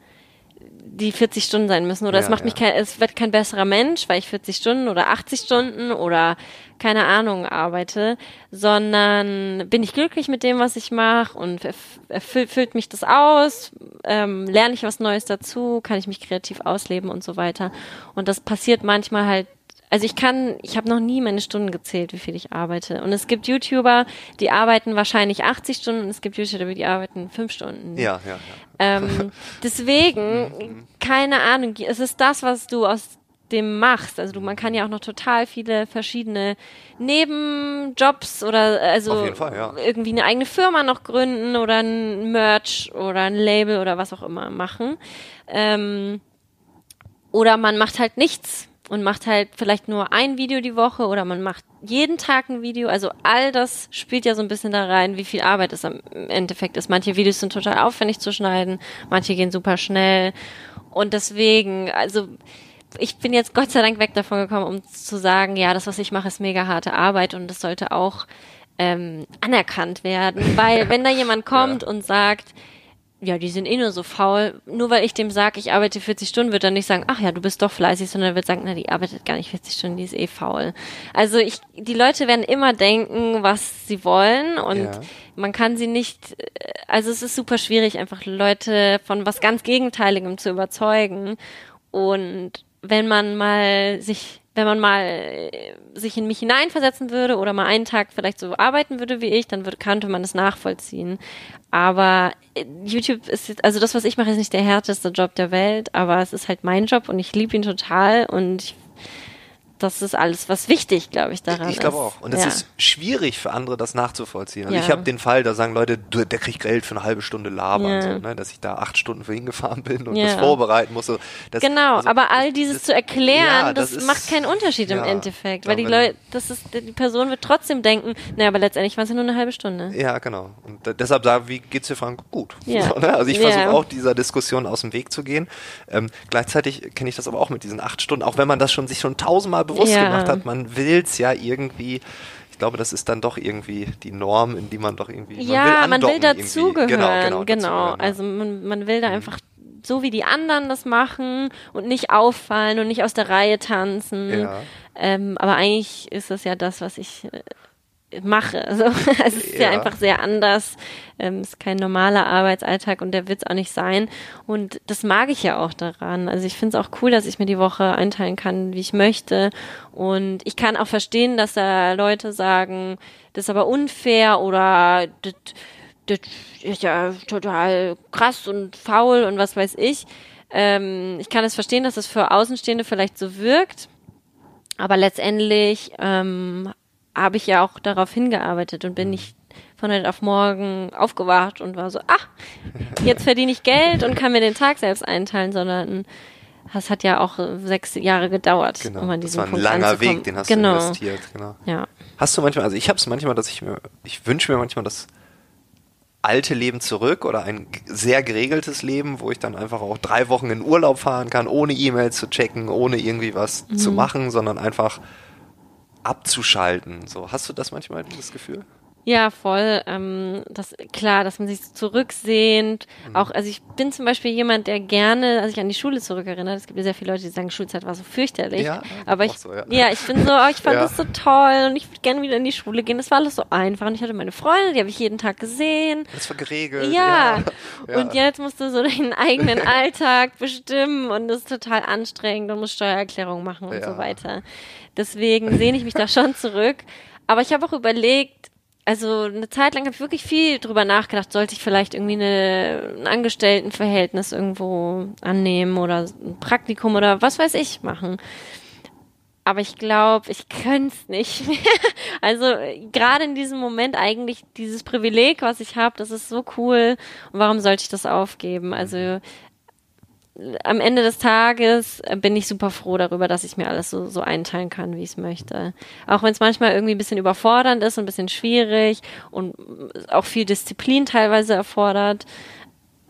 die 40 Stunden sein müssen oder es Ja, macht mich kein, es wird kein besserer Mensch, weil ich 40 Stunden oder 80 Stunden oder keine Ahnung arbeite, sondern bin ich glücklich mit dem, was ich mache und erf- erfüllt füllt mich das aus, ähm, lerne ich was Neues dazu, kann ich mich kreativ ausleben und so weiter. Und das passiert manchmal halt also ich kann, ich habe noch nie meine Stunden gezählt, wie viel ich arbeite. Und es gibt YouTuber, die arbeiten wahrscheinlich 80 Stunden und es gibt YouTuber, die arbeiten 5 Stunden. Ja, ja, ja. Ähm, deswegen, keine Ahnung, es ist das, was du aus dem machst. Also du, man kann ja auch noch total viele verschiedene Nebenjobs oder also Fall, ja. irgendwie eine eigene Firma noch gründen oder ein Merch oder ein Label oder was auch immer machen. Ähm, oder man macht halt nichts und macht halt vielleicht nur ein Video die Woche oder man macht jeden Tag ein Video. Also all das spielt ja so ein bisschen da rein, wie viel Arbeit es am Endeffekt ist. Manche Videos sind total aufwendig zu schneiden, manche gehen super schnell. Und deswegen, also ich bin jetzt Gott sei Dank weg davon gekommen, um zu sagen, ja, das, was ich mache, ist mega harte Arbeit und das sollte auch ähm, anerkannt werden. Weil wenn da jemand kommt und sagt, ja, die sind eh nur so faul. Nur weil ich dem sage, ich arbeite 40 Stunden, wird er nicht sagen, ach ja, du bist doch fleißig, sondern er wird sagen, na, die arbeitet gar nicht 40 Stunden, die ist eh faul. Also ich, die Leute werden immer denken, was sie wollen und Ja. man kann sie nicht, äh, also es ist super schwierig, einfach Leute von was ganz Gegenteiligem zu überzeugen. Und wenn man mal sich wenn man mal äh, sich in mich hineinversetzen würde oder mal einen Tag vielleicht so arbeiten würde wie ich, dann würde, könnte man das nachvollziehen. Aber äh, YouTube ist jetzt, also das, was ich mache, ist nicht der härteste Job der Welt, aber es ist halt mein Job und ich liebe ihn total und ich, das ist alles, was wichtig, glaube ich, daran Ich glaube ist. auch. Und es ja. ist schwierig für andere, das nachzuvollziehen. Also Ja. ich habe den Fall, da sagen Leute, du, der kriegt Geld für eine halbe Stunde labern, Ja. so, ne, dass ich da acht Stunden für hingefahren bin und das vorbereiten musste. Das, Genau, also, aber all dieses das- zu erklären, ja, das, ist- macht keinen Unterschied im Endeffekt, weil die Leute, das ist, die Person wird trotzdem denken, naja, aber letztendlich war es ja nur eine halbe Stunde. Ja, genau. Und da- deshalb sage wie geht's dir, Frank? Gut. So, ne? Also ich versuche auch dieser Diskussion aus dem Weg zu gehen. Ähm, gleichzeitig kenne ich das aber auch mit diesen acht Stunden, auch wenn man das schon sich schon tausendmal bewusst Ja. gemacht hat, man will's ja irgendwie. Ich glaube, das ist dann doch irgendwie die Norm, in die man doch irgendwie. will ja, man will irgendwie. dazugehören. Genau, Genau, genau. Also man, man will da einfach so wie die anderen das machen und nicht auffallen und nicht aus der Reihe tanzen. Ja. Ähm, aber eigentlich ist das ja das, was ich äh, mache. Also, es ist ja. Ja. einfach sehr anders. Ähm, ist kein normaler Arbeitsalltag und der wird es auch nicht sein. Und das mag ich ja auch daran. Also ich finde es auch cool, dass ich mir die Woche einteilen kann, wie ich möchte. Und ich kann auch verstehen, dass da Leute sagen, das ist aber unfair oder das, das ist ja total krass und faul und was weiß ich. Ähm, ich kann es verstehen, dass es für Außenstehende vielleicht so wirkt. Aber letztendlich ähm, habe ich ja auch darauf hingearbeitet und bin nicht von heute auf morgen aufgewacht und war so, ach, jetzt verdiene ich Geld und kann mir den Tag selbst einteilen, sondern das hat ja auch sechs Jahre gedauert, Genau. um an Das diesen war ein Punkt langer. Weg, den hast genau. du investiert. Genau. Ja. Hast du manchmal, also ich habe es manchmal, dass ich mir, ich wünsche mir manchmal das alte Leben zurück oder ein sehr geregeltes Leben, wo ich dann einfach auch drei Wochen in Urlaub fahren kann, ohne E-Mails zu checken, ohne irgendwie was zu machen, sondern einfach abzuschalten. So, hast du das manchmal, dieses Gefühl? Ja, voll. Ähm, das klar, dass man sich so zurücksehnt. Mhm. Auch, also ich bin zum Beispiel jemand, der gerne, also ich an die Schule zurückerinnere. Es gibt ja sehr viele Leute, die sagen, Schulzeit war so fürchterlich. Ja, aber ich, so, ja. ja. ich bin so, oh, ich fand ja. das so toll und ich würde gerne wieder in die Schule gehen. Das war alles so einfach. Und ich hatte meine Freunde, die habe ich jeden Tag gesehen. Das war geregelt. Ja. ja. Und jetzt musst du so deinen eigenen Alltag bestimmen und das ist total anstrengend und musst Steuererklärung machen und so weiter. Deswegen sehne ich mich da schon zurück. Aber ich habe auch überlegt, also eine Zeit lang habe ich wirklich viel drüber nachgedacht, sollte ich vielleicht irgendwie eine, ein Angestelltenverhältnis irgendwo annehmen oder ein Praktikum oder was weiß ich machen. Aber ich glaube, ich könnte es nicht mehr. Also gerade in diesem Moment eigentlich dieses Privileg, was ich habe, das ist so cool. Und warum sollte ich das aufgeben? Also am Ende des Tages bin ich super froh darüber, dass ich mir alles so, so einteilen kann, wie ich es möchte. Auch wenn es manchmal irgendwie ein bisschen überfordernd ist und ein bisschen schwierig und auch viel Disziplin teilweise erfordert.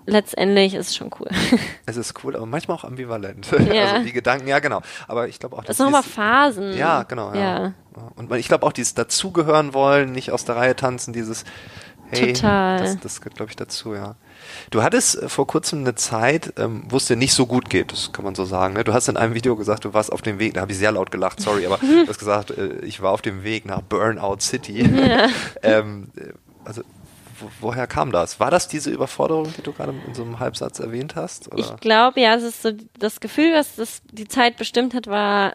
Letztendlich ist es schon cool. Es ist cool, aber manchmal auch ambivalent. Ja. Also die Gedanken, ja genau. Aber ich glaube auch, das ist nochmal Phasen. Ja, genau. Ja. ja. Und ich glaube auch dieses dazugehören wollen, nicht aus der Reihe tanzen, dieses Hey, Total. Das, das gehört, glaube ich, dazu, ja. Du hattest äh, vor kurzem eine Zeit, ähm, wo es dir nicht so gut geht, das kann man so sagen. Ne? Du hast in einem Video gesagt, du warst auf dem Weg, da habe ich sehr laut gelacht, sorry, aber du hast gesagt, äh, ich war auf dem Weg nach Burnout City. Ja. ähm, äh, also wo, woher kam das? War das diese Überforderung, die du gerade in so einem Halbsatz erwähnt hast? Oder? Ich glaube, ja, es ist so das Gefühl, was das die Zeit bestimmt hat, war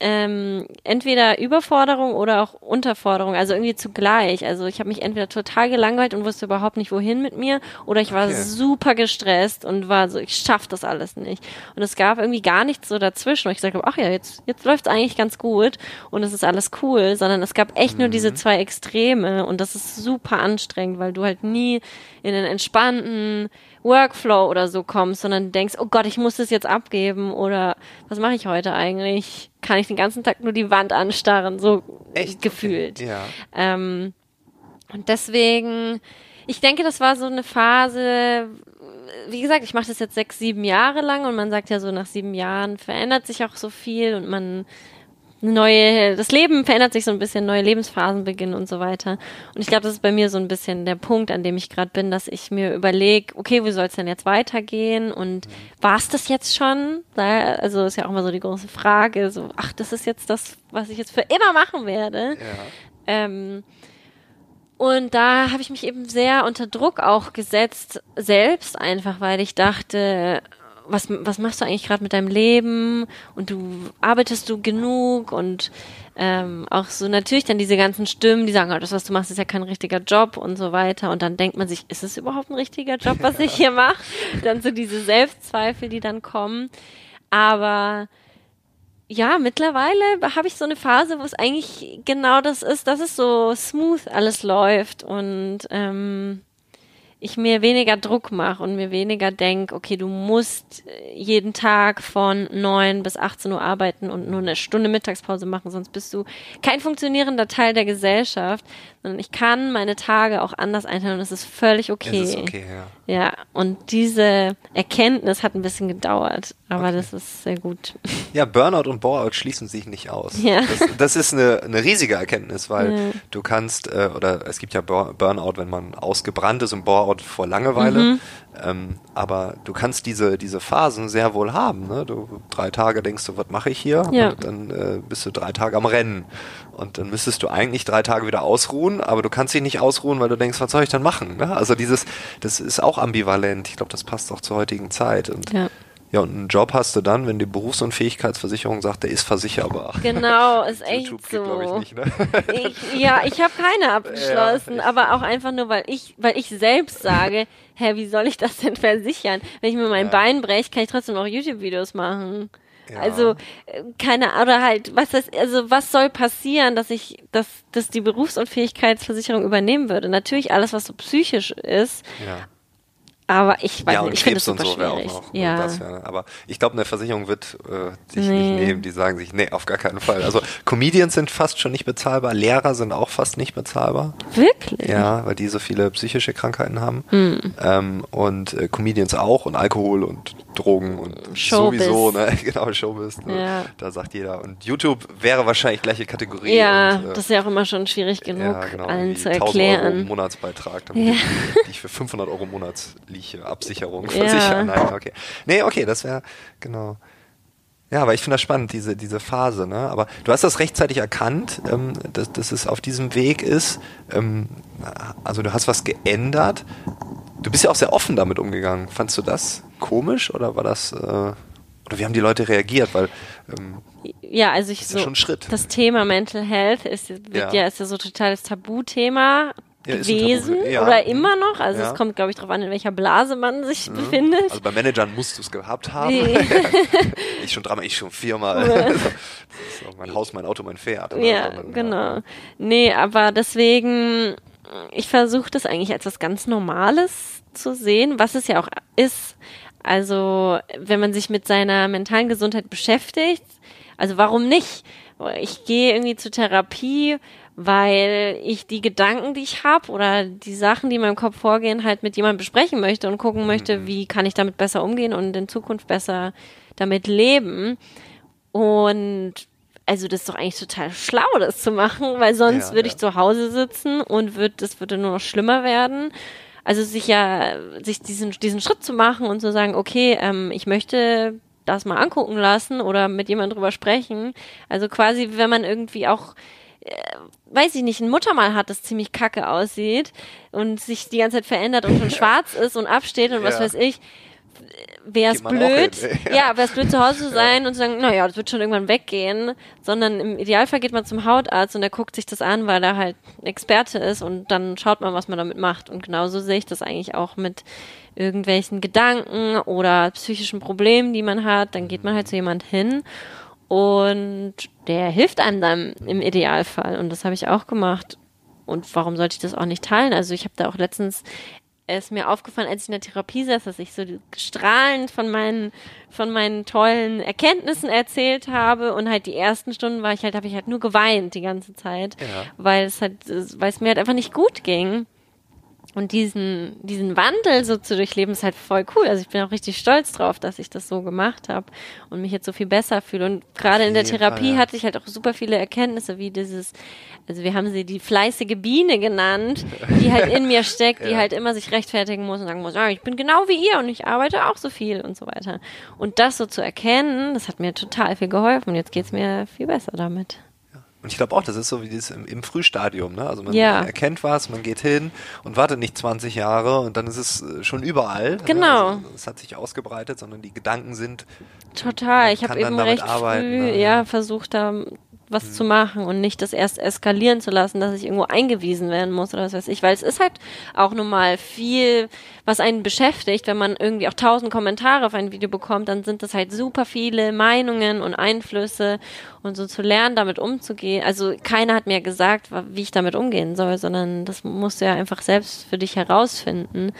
ähm, entweder Überforderung oder auch Unterforderung, also irgendwie zugleich. Also ich habe mich entweder total gelangweilt und wusste überhaupt nicht wohin mit mir, oder ich war okay. super gestresst und war so, ich schaff das alles nicht. Und es gab irgendwie gar nichts so dazwischen, wo ich gesagt habe, ach ja, jetzt jetzt läuft's eigentlich ganz gut und es ist alles cool, sondern es gab echt mhm. nur diese zwei Extreme und das ist super anstrengend, weil du halt nie in den entspannten Workflow oder so kommst, sondern denkst, oh Gott, ich muss das jetzt abgeben oder was mache ich heute eigentlich? Kann ich den ganzen Tag nur die Wand anstarren, so Echt? gefühlt. Ja. Ähm, und deswegen, ich denke, das war so eine Phase, wie gesagt, ich mache das jetzt sechs, sieben Jahre lang und man sagt ja so, nach sieben Jahren verändert sich auch so viel und man neue, das Leben verändert sich so ein bisschen, neue Lebensphasen beginnen und so weiter. Und ich glaube, das ist bei mir so ein bisschen der Punkt, an dem ich gerade bin, dass ich mir überlege, okay, wie soll es denn jetzt weitergehen? Und war es das jetzt schon? Also ist ja auch immer so die große Frage, so, ach, das ist jetzt das, was ich jetzt für immer machen werde. Ja. Ähm, und da habe ich mich eben sehr unter Druck auch gesetzt, selbst einfach, weil ich dachte, was, was machst du eigentlich gerade mit deinem Leben und du arbeitest du genug und ähm, auch so natürlich dann diese ganzen Stimmen, die sagen, oh, das, was du machst, ist ja kein richtiger Job und so weiter. Und dann denkt man sich, ist es überhaupt ein richtiger Job, was ich hier mache? Dann so diese Selbstzweifel, die dann kommen. Aber ja, mittlerweile habe ich so eine Phase, wo es eigentlich genau das ist, dass es so smooth alles läuft und ähm, ich mir weniger Druck mache und mir weniger denk, okay, du musst äh, jeden Tag von neun bis 18 Uhr arbeiten und nur eine Stunde Mittagspause machen, sonst bist du kein funktionierender Teil der Gesellschaft, sondern ich kann meine Tage auch anders einteilen und es ist völlig okay. Es ist okay, ja. Ja, und diese Erkenntnis hat ein bisschen gedauert, aber okay. das ist sehr gut. Ja, Burnout und Boreout schließen sich nicht aus. Ja. Das, das ist eine, eine riesige Erkenntnis, weil ja. du kannst, äh, oder es gibt ja Burnout, wenn man ausgebrannt ist und Boreout vor Langeweile. Mhm. Ähm, aber du kannst diese, diese Phasen sehr wohl haben. Ne? Du drei Tage denkst du, was mache ich hier? Ja. Und dann äh, bist du drei Tage am Rennen. Und dann müsstest du eigentlich drei Tage wieder ausruhen, aber du kannst dich nicht ausruhen, weil du denkst, was soll ich dann machen? Ne? Also dieses, das ist auch ambivalent. Ich glaube, das passt auch zur heutigen Zeit. Und ja. Ja, und einen Job hast du dann, wenn die Berufsunfähigkeitsversicherung sagt, der ist versicherbar. Genau, ist echt YouTube so. ich nicht, ne? ich, ja, ich habe keine abgeschlossen, ja, aber auch einfach nur, weil ich, weil ich selbst sage, hä, wie soll ich das denn versichern? Wenn ich mir mein ja. Bein breche, kann ich trotzdem auch YouTube-Videos machen. Ja. Also äh, keine oder halt was das also was soll passieren, dass ich dass dass die Berufsunfähigkeitsversicherung übernehmen würde? Natürlich alles was so psychisch ist. Ja. Aber ich weiß ja, nicht, ich finde es super so schwierig. Auch noch, ja. Das, ja. Aber ich glaube, eine Versicherung wird äh, sich nee. nicht nehmen. Die sagen sich, nee, auf gar keinen Fall. Also Comedians sind fast schon nicht bezahlbar, Lehrer sind auch fast nicht bezahlbar. Wirklich? Ja, weil die so viele psychische Krankheiten haben. Hm. Ähm, und äh, Comedians auch und Alkohol und Drogen und Showbiz. sowieso, ne? Genau, Showbiz. Ne? Ja. Da sagt jeder. Und YouTube wäre wahrscheinlich gleiche Kategorie. Ja, und, äh, das ist ja auch immer schon schwierig genug, ja, genau, allen zu 1000 Euro erklären. Monatsbeitrag, damit Ja. ich, die ich für 500 Euro Monatsliche Absicherung versichern. Nein, okay. Nee, okay, das wäre, genau. Ja, aber ich finde das spannend, diese, diese Phase, ne? Aber du hast das rechtzeitig erkannt, ähm, dass, dass es auf diesem Weg ist. Ähm, also du hast was geändert. Du bist ja auch sehr offen damit umgegangen. Fandst du das komisch oder war das, äh, oder wie haben die Leute reagiert? Weil, ähm, Ja, also ich ist so, ja schon ein Schritt. das Thema Mental Health ist, Ja. ja. ist ja so totales Tabuthema Ja, gewesen ja. oder immer noch. Also Ja. es kommt, glaube ich, darauf an, in welcher Blase man sich befindet. also bei Managern musst du es gehabt haben. Nee. ich schon dreimal, ich schon viermal. das auch mein Haus, mein Auto, mein Pferd. Ja, Also, genau. Nee, aber deswegen, ich versuche das eigentlich als was ganz Normales zu sehen, was es ja auch ist. Also, wenn man sich mit seiner mentalen Gesundheit beschäftigt, also warum nicht? Ich gehe irgendwie zur Therapie, weil ich die Gedanken, die ich habe oder die Sachen, die in meinem Kopf vorgehen, halt mit jemandem besprechen möchte und gucken möchte, wie kann ich damit besser umgehen und in Zukunft besser damit leben. Und also das ist doch eigentlich total schlau, das zu machen, weil sonst Ja, würde ja. ich zu Hause sitzen und wird, das würde nur noch schlimmer werden. Also sich ja, sich diesen, diesen Schritt zu machen und zu sagen, okay, ähm, ich möchte das mal angucken lassen oder mit jemandem drüber sprechen. Also quasi, wenn man irgendwie auch äh, weiß ich nicht, ein Muttermal hat, das ziemlich kacke aussieht und sich die ganze Zeit verändert und schon schwarz ist und absteht und was Ja. weiß ich, wäre es blöd, hin, ja, wäre es blöd zu Hause zu sein und zu sagen, naja, das wird schon irgendwann weggehen, sondern im Idealfall geht man zum Hautarzt und der guckt sich das an, weil er halt ein Experte ist und dann schaut man, was man damit macht und genauso sehe ich das eigentlich auch mit irgendwelchen Gedanken oder psychischen Problemen, die man hat, dann geht man halt zu jemand hin und der hilft einem dann im Idealfall. Und das habe ich auch gemacht. Und warum sollte ich das auch nicht teilen? Also ich habe da auch letztens ist mir aufgefallen, als ich in der Therapie saß, dass ich so strahlend von meinen, von meinen tollen Erkenntnissen erzählt habe und halt die ersten Stunden war ich halt, habe ich halt nur geweint die ganze Zeit, Ja. weil es halt, weil es mir halt einfach nicht gut ging. Und diesen, diesen Wandel so zu durchleben, ist halt voll cool. Also ich bin auch richtig stolz drauf, dass ich das so gemacht habe und mich jetzt so viel besser fühle. Und gerade in der Therapie Fall, ja. hatte ich halt auch super viele Erkenntnisse, wie dieses, also wir haben sie die fleißige Biene genannt, die halt in mir steckt, die Ja. halt immer sich rechtfertigen muss und sagen muss, ja, ich bin genau wie ihr und ich arbeite auch so viel und so weiter. Und das so zu erkennen, das hat mir total viel geholfen. Und jetzt geht's mir viel besser damit. Und ich glaube auch, das ist so wie das im, im Frühstadium, ne? Also man Ja. erkennt was, man geht hin und wartet nicht 20 Jahre und dann ist es äh, schon überall. Ne? Genau. Also es hat sich ausgebreitet, sondern die Gedanken sind Total. Ich habe dann eben recht arbeiten, früh ne? ja versucht, da was Mhm. zu machen und nicht das erst eskalieren zu lassen, dass ich irgendwo eingewiesen werden muss oder was weiß ich. Weil es ist halt auch nun mal viel, was einen beschäftigt. Wenn man irgendwie auch tausend Kommentare auf ein Video bekommt, dann sind das halt super viele Meinungen und Einflüsse und so zu lernen, damit umzugehen. Also keiner hat mir gesagt, wie ich damit umgehen soll, sondern das musst du ja einfach selbst für dich herausfinden.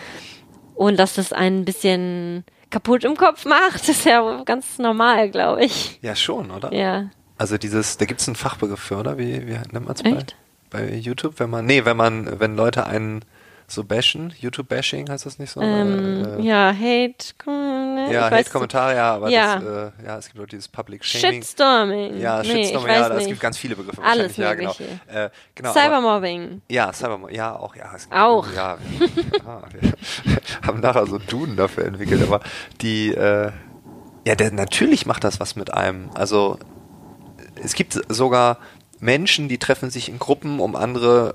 Und dass das ein bisschen kaputt im Kopf macht, ist ja ganz normal, glaube ich. ja schon, oder? Ja. Also dieses, da gibt es einen Fachbegriff für, oder? Wie, wie nennt man es bei, bei YouTube? Wenn man, nee, wenn man, wenn Leute einen so bashen, YouTube-Bashing heißt das nicht so? Ähm, Äh, ja, Hate. ne, ja, Hate-Kommentare, ja, aber Ja. Das, äh, ja, es gibt auch dieses Public Shaming. Shitstorming. Ja, nee, Shitstorm, ich weiß ja, es gibt ganz viele Begriffe Alles wahrscheinlich, ja, genau. Äh, genau Cybermobbing. Ja, Cybermobbing, ja, auch, ja. Es, Auch. Ja, ja, wir haben nachher so Duden dafür entwickelt, aber die, äh, ja, der, natürlich macht das was mit einem. Also, es gibt sogar Menschen, die treffen sich in Gruppen, um andere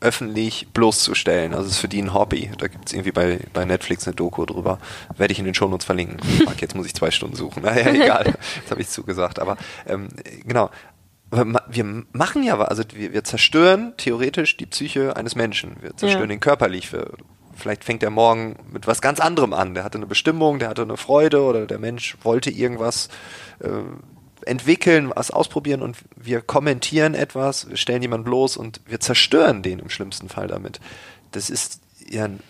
öffentlich bloßzustellen. Also es ist für die ein Hobby. Da gibt es irgendwie bei, bei Netflix eine Doku drüber. Werde ich in den Shownotes verlinken. Fuck, jetzt muss ich zwei Stunden suchen. Naja, egal. Jetzt habe ich zugesagt. Aber ähm, genau. Wir machen ja was. Also wir, wir zerstören theoretisch die Psyche eines Menschen. Wir zerstören Ja. ihn körperlich. Wir, vielleicht fängt er morgen mit was ganz anderem an. Der hatte eine Bestimmung, der hatte eine Freude oder der Mensch wollte irgendwas äh, entwickeln, was ausprobieren und wir kommentieren etwas, wir stellen jemanden bloß und wir zerstören den im schlimmsten Fall damit. Das ist ja ein,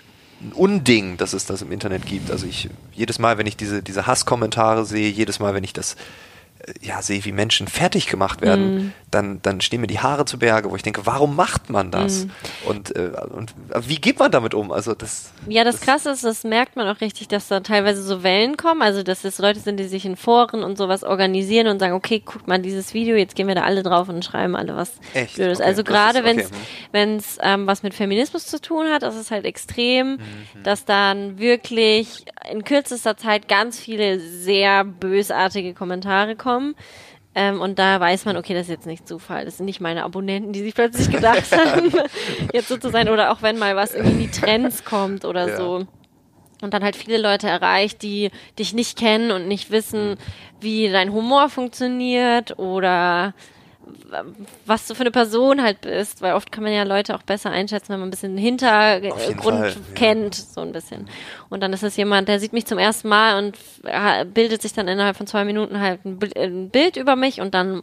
Unding, dass es das im Internet gibt. Also ich jedes Mal, wenn ich diese diese Hasskommentare sehe, jedes Mal, wenn ich das ja, sehe, wie Menschen fertig gemacht werden, Mhm. dann, dann stehen mir die Haare zu Berge, wo ich denke, warum macht man das? Mhm. Und, äh, und wie geht man damit um? Also das, Ja, das, Krasse ist, das merkt man auch richtig, dass da teilweise so Wellen kommen. Also, dass es Leute sind, die sich in Foren und sowas organisieren und sagen, okay, guck mal dieses Video, jetzt gehen wir da alle drauf und schreiben alle was Echt? Blödes. Okay, also das gerade wenn okay, es hm. wenn es ähm, was mit Feminismus zu tun hat, das ist halt extrem, Mhm. dass dann wirklich in kürzester Zeit ganz viele sehr bösartige Kommentare kommen. Ähm, und da weiß man, okay, das ist jetzt nicht Zufall. Das sind nicht meine Abonnenten, die sich plötzlich gedacht haben, jetzt so zu sein. Oder auch wenn mal was in die Trends kommt oder Ja. so. Und dann halt viele Leute erreicht, die dich nicht kennen und nicht wissen, wie dein Humor funktioniert oder was du für eine Person halt bist, weil oft kann man ja Leute auch besser einschätzen, wenn man ein bisschen Hintergrund Fall, ja. kennt, so ein bisschen. Und dann ist es jemand, der sieht mich zum ersten Mal und bildet sich dann innerhalb von zwei Minuten halt ein, Bild- über mich und dann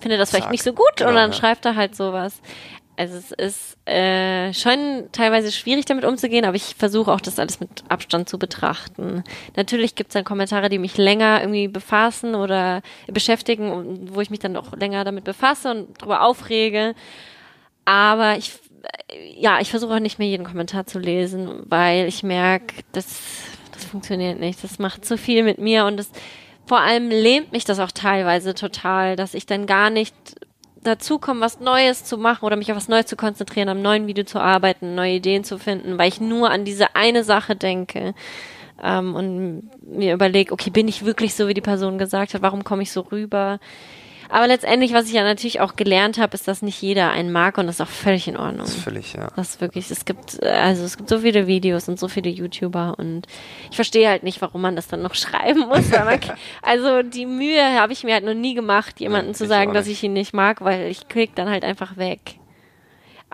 findet das vielleicht Zack. nicht so gut Genau, und dann ja. schreibt er halt sowas. Also es ist äh, schon teilweise schwierig damit umzugehen, aber ich versuche auch das alles mit Abstand zu betrachten. Natürlich gibt es dann Kommentare, die mich länger irgendwie befassen oder beschäftigen, wo ich mich dann auch länger damit befasse und darüber aufrege. Aber ich, äh, ja, ich versuche auch nicht mehr jeden Kommentar zu lesen, weil ich merke, das, das funktioniert nicht. Das macht zu viel mit mir und das, vor allem lähmt mich das auch teilweise total, dass ich dann gar nicht dazu komme, was Neues zu machen oder mich auf was Neues zu konzentrieren, am neuen Video zu arbeiten, neue Ideen zu finden, weil ich nur an diese eine Sache denke ähm, und mir überlege, okay, bin ich wirklich so, wie die Person gesagt hat, warum komme ich so rüber? Aber letztendlich, was ich ja natürlich auch gelernt habe, ist, dass nicht jeder einen mag und das ist auch völlig in Ordnung. das ist völlig, ja. Das ist wirklich, es gibt, also es gibt so viele Videos und so viele YouTuber und ich verstehe halt nicht, warum man das dann noch schreiben muss. Man, also die Mühe habe ich mir halt noch nie gemacht, jemandem Nein, zu sagen, dass ich ihn nicht mag, weil ich klick dann halt einfach weg.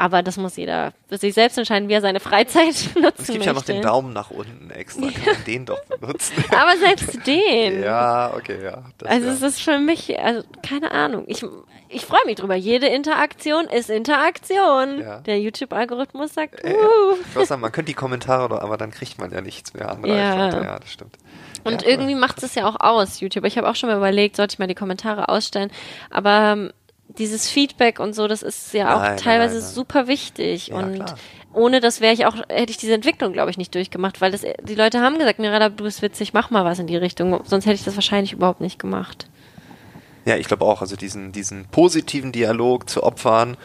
Aber das muss jeder für sich selbst entscheiden, wie er seine Freizeit nutzen Es gibt möchte. ja noch den Daumen nach unten extra, kann man den doch benutzen. Aber selbst den. ja, okay, ja. Also es ist für mich, also keine Ahnung. Ich, ich freue mich drüber. Jede Interaktion ist Interaktion. Ja. Der YouTube-Algorithmus sagt, Äh, uh. Ich würde sagen, man könnte die Kommentare, doch- aber dann kriegt man ja nichts mehr an Ja. Ja, das stimmt. Und ja, irgendwie macht es ja auch aus, YouTube. Ich habe auch schon mal überlegt, sollte ich mal die Kommentare ausstellen. Aber ähm, dieses Feedback und so, das ist ja auch Nein, teilweise nein, nein. super wichtig. Ja, und klar. ohne das wäre ich auch, hätte ich diese Entwicklung, glaube ich, nicht durchgemacht, weil das, die Leute haben gesagt, Miranda, du bist witzig, mach mal was in die Richtung. Sonst hätte ich das wahrscheinlich überhaupt nicht gemacht. Ja, ich glaube auch, also diesen, diesen positiven Dialog zu opfern,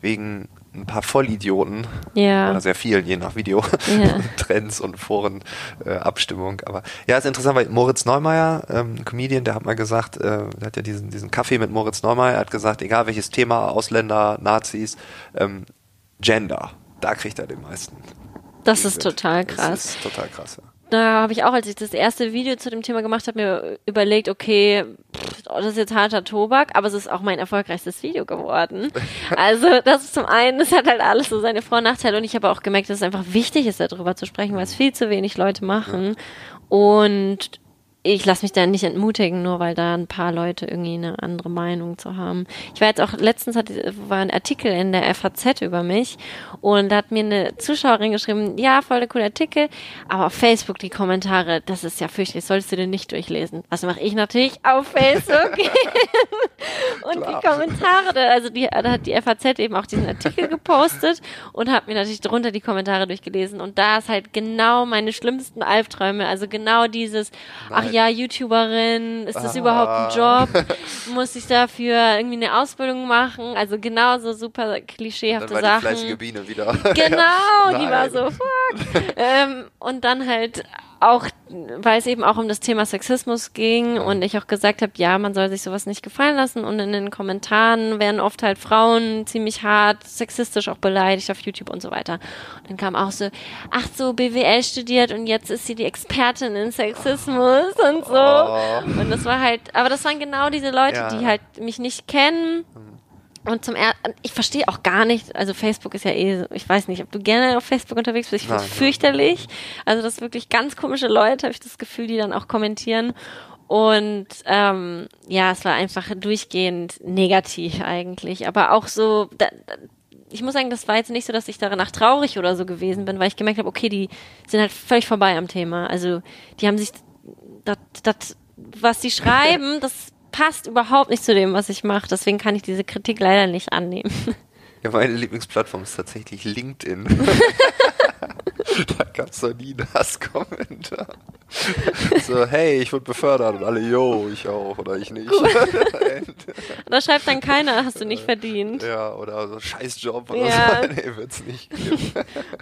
wegen ein paar Vollidioten, Ja. oder sehr vielen, je nach Video, Ja. Trends und Foren, äh, Abstimmung. Aber ja, ist interessant, weil Moritz Neumeier, ähm, ein Comedian, der hat mal gesagt, äh, der hat ja diesen, diesen Kaffee mit Moritz Neumeier, hat gesagt, egal welches Thema, Ausländer, Nazis, ähm, Gender, da kriegt er den meisten. Das ist total Das krass. ist total krass, ja. Da habe ich auch, als ich das erste Video zu dem Thema gemacht habe, mir überlegt, okay, das ist jetzt harter Tobak, aber es ist auch mein erfolgreichstes Video geworden. Also das ist zum einen, das hat halt alles so seine Vor- und Nachteile und ich habe auch gemerkt, dass es einfach wichtig ist, darüber zu sprechen, weil es viel zu wenig Leute machen. Und ich lasse mich da nicht entmutigen, nur weil da ein paar Leute irgendwie eine andere Meinung zu haben. Ich war jetzt auch letztens hat, war ein Artikel in der FAZ über mich und da hat mir eine Zuschauerin geschrieben, ja, voll der coole Artikel, aber auf Facebook die Kommentare, das ist ja fürchterlich, solltest du den nicht durchlesen. Was mache ich natürlich auf Facebook? und Klar. die Kommentare, also die, da hat die FAZ eben auch diesen Artikel gepostet und hat mir natürlich drunter die Kommentare durchgelesen und da ist halt genau meine schlimmsten Albträume, also genau dieses, ach ja, YouTuberin, ist das Ah. überhaupt ein Job? Muss ich dafür irgendwie eine Ausbildung machen? Also genauso super Dann klischeehafte war die Sachen. fleißige Biene wieder. Genau, die war so, fuck. ähm, und dann halt auch, weil es eben auch um das Thema Sexismus ging und ich auch gesagt habe, ja, man soll sich sowas nicht gefallen lassen und in den Kommentaren werden oft halt Frauen ziemlich hart sexistisch auch beleidigt auf YouTube und so weiter. Und dann kam auch so, ach so, BWL studiert und jetzt ist sie die Expertin in Sexismus und so. Oh. Und das war halt, aber das waren genau diese Leute, Ja. die halt mich nicht kennen. Und zum er ich verstehe auch gar nicht, also Facebook ist ja eh, so- ich weiß nicht, ob du gerne auf Facebook unterwegs bist, ich finde es fürchterlich. Also das sind wirklich ganz komische Leute, habe ich das Gefühl, die dann auch kommentieren. Und ähm, ja, es war einfach durchgehend negativ eigentlich. Aber auch so, da, ich muss sagen, das war jetzt nicht so, dass ich danach traurig oder so gewesen bin, weil ich gemerkt habe, okay, die sind halt völlig vorbei am Thema. Also die haben sich das, was die schreiben, das passt überhaupt nicht zu dem, was ich mache. Deswegen kann ich diese Kritik leider nicht annehmen. Ja, meine Lieblingsplattform ist tatsächlich LinkedIn. da gab es doch nie einen Hasskommentar. so, hey, ich wurde befördert und alle, yo, ich auch oder ich nicht. da schreibt dann keiner, hast du nicht verdient. Ja, oder so Scheißjob oder Ja. so. Nee, wird's nicht geben.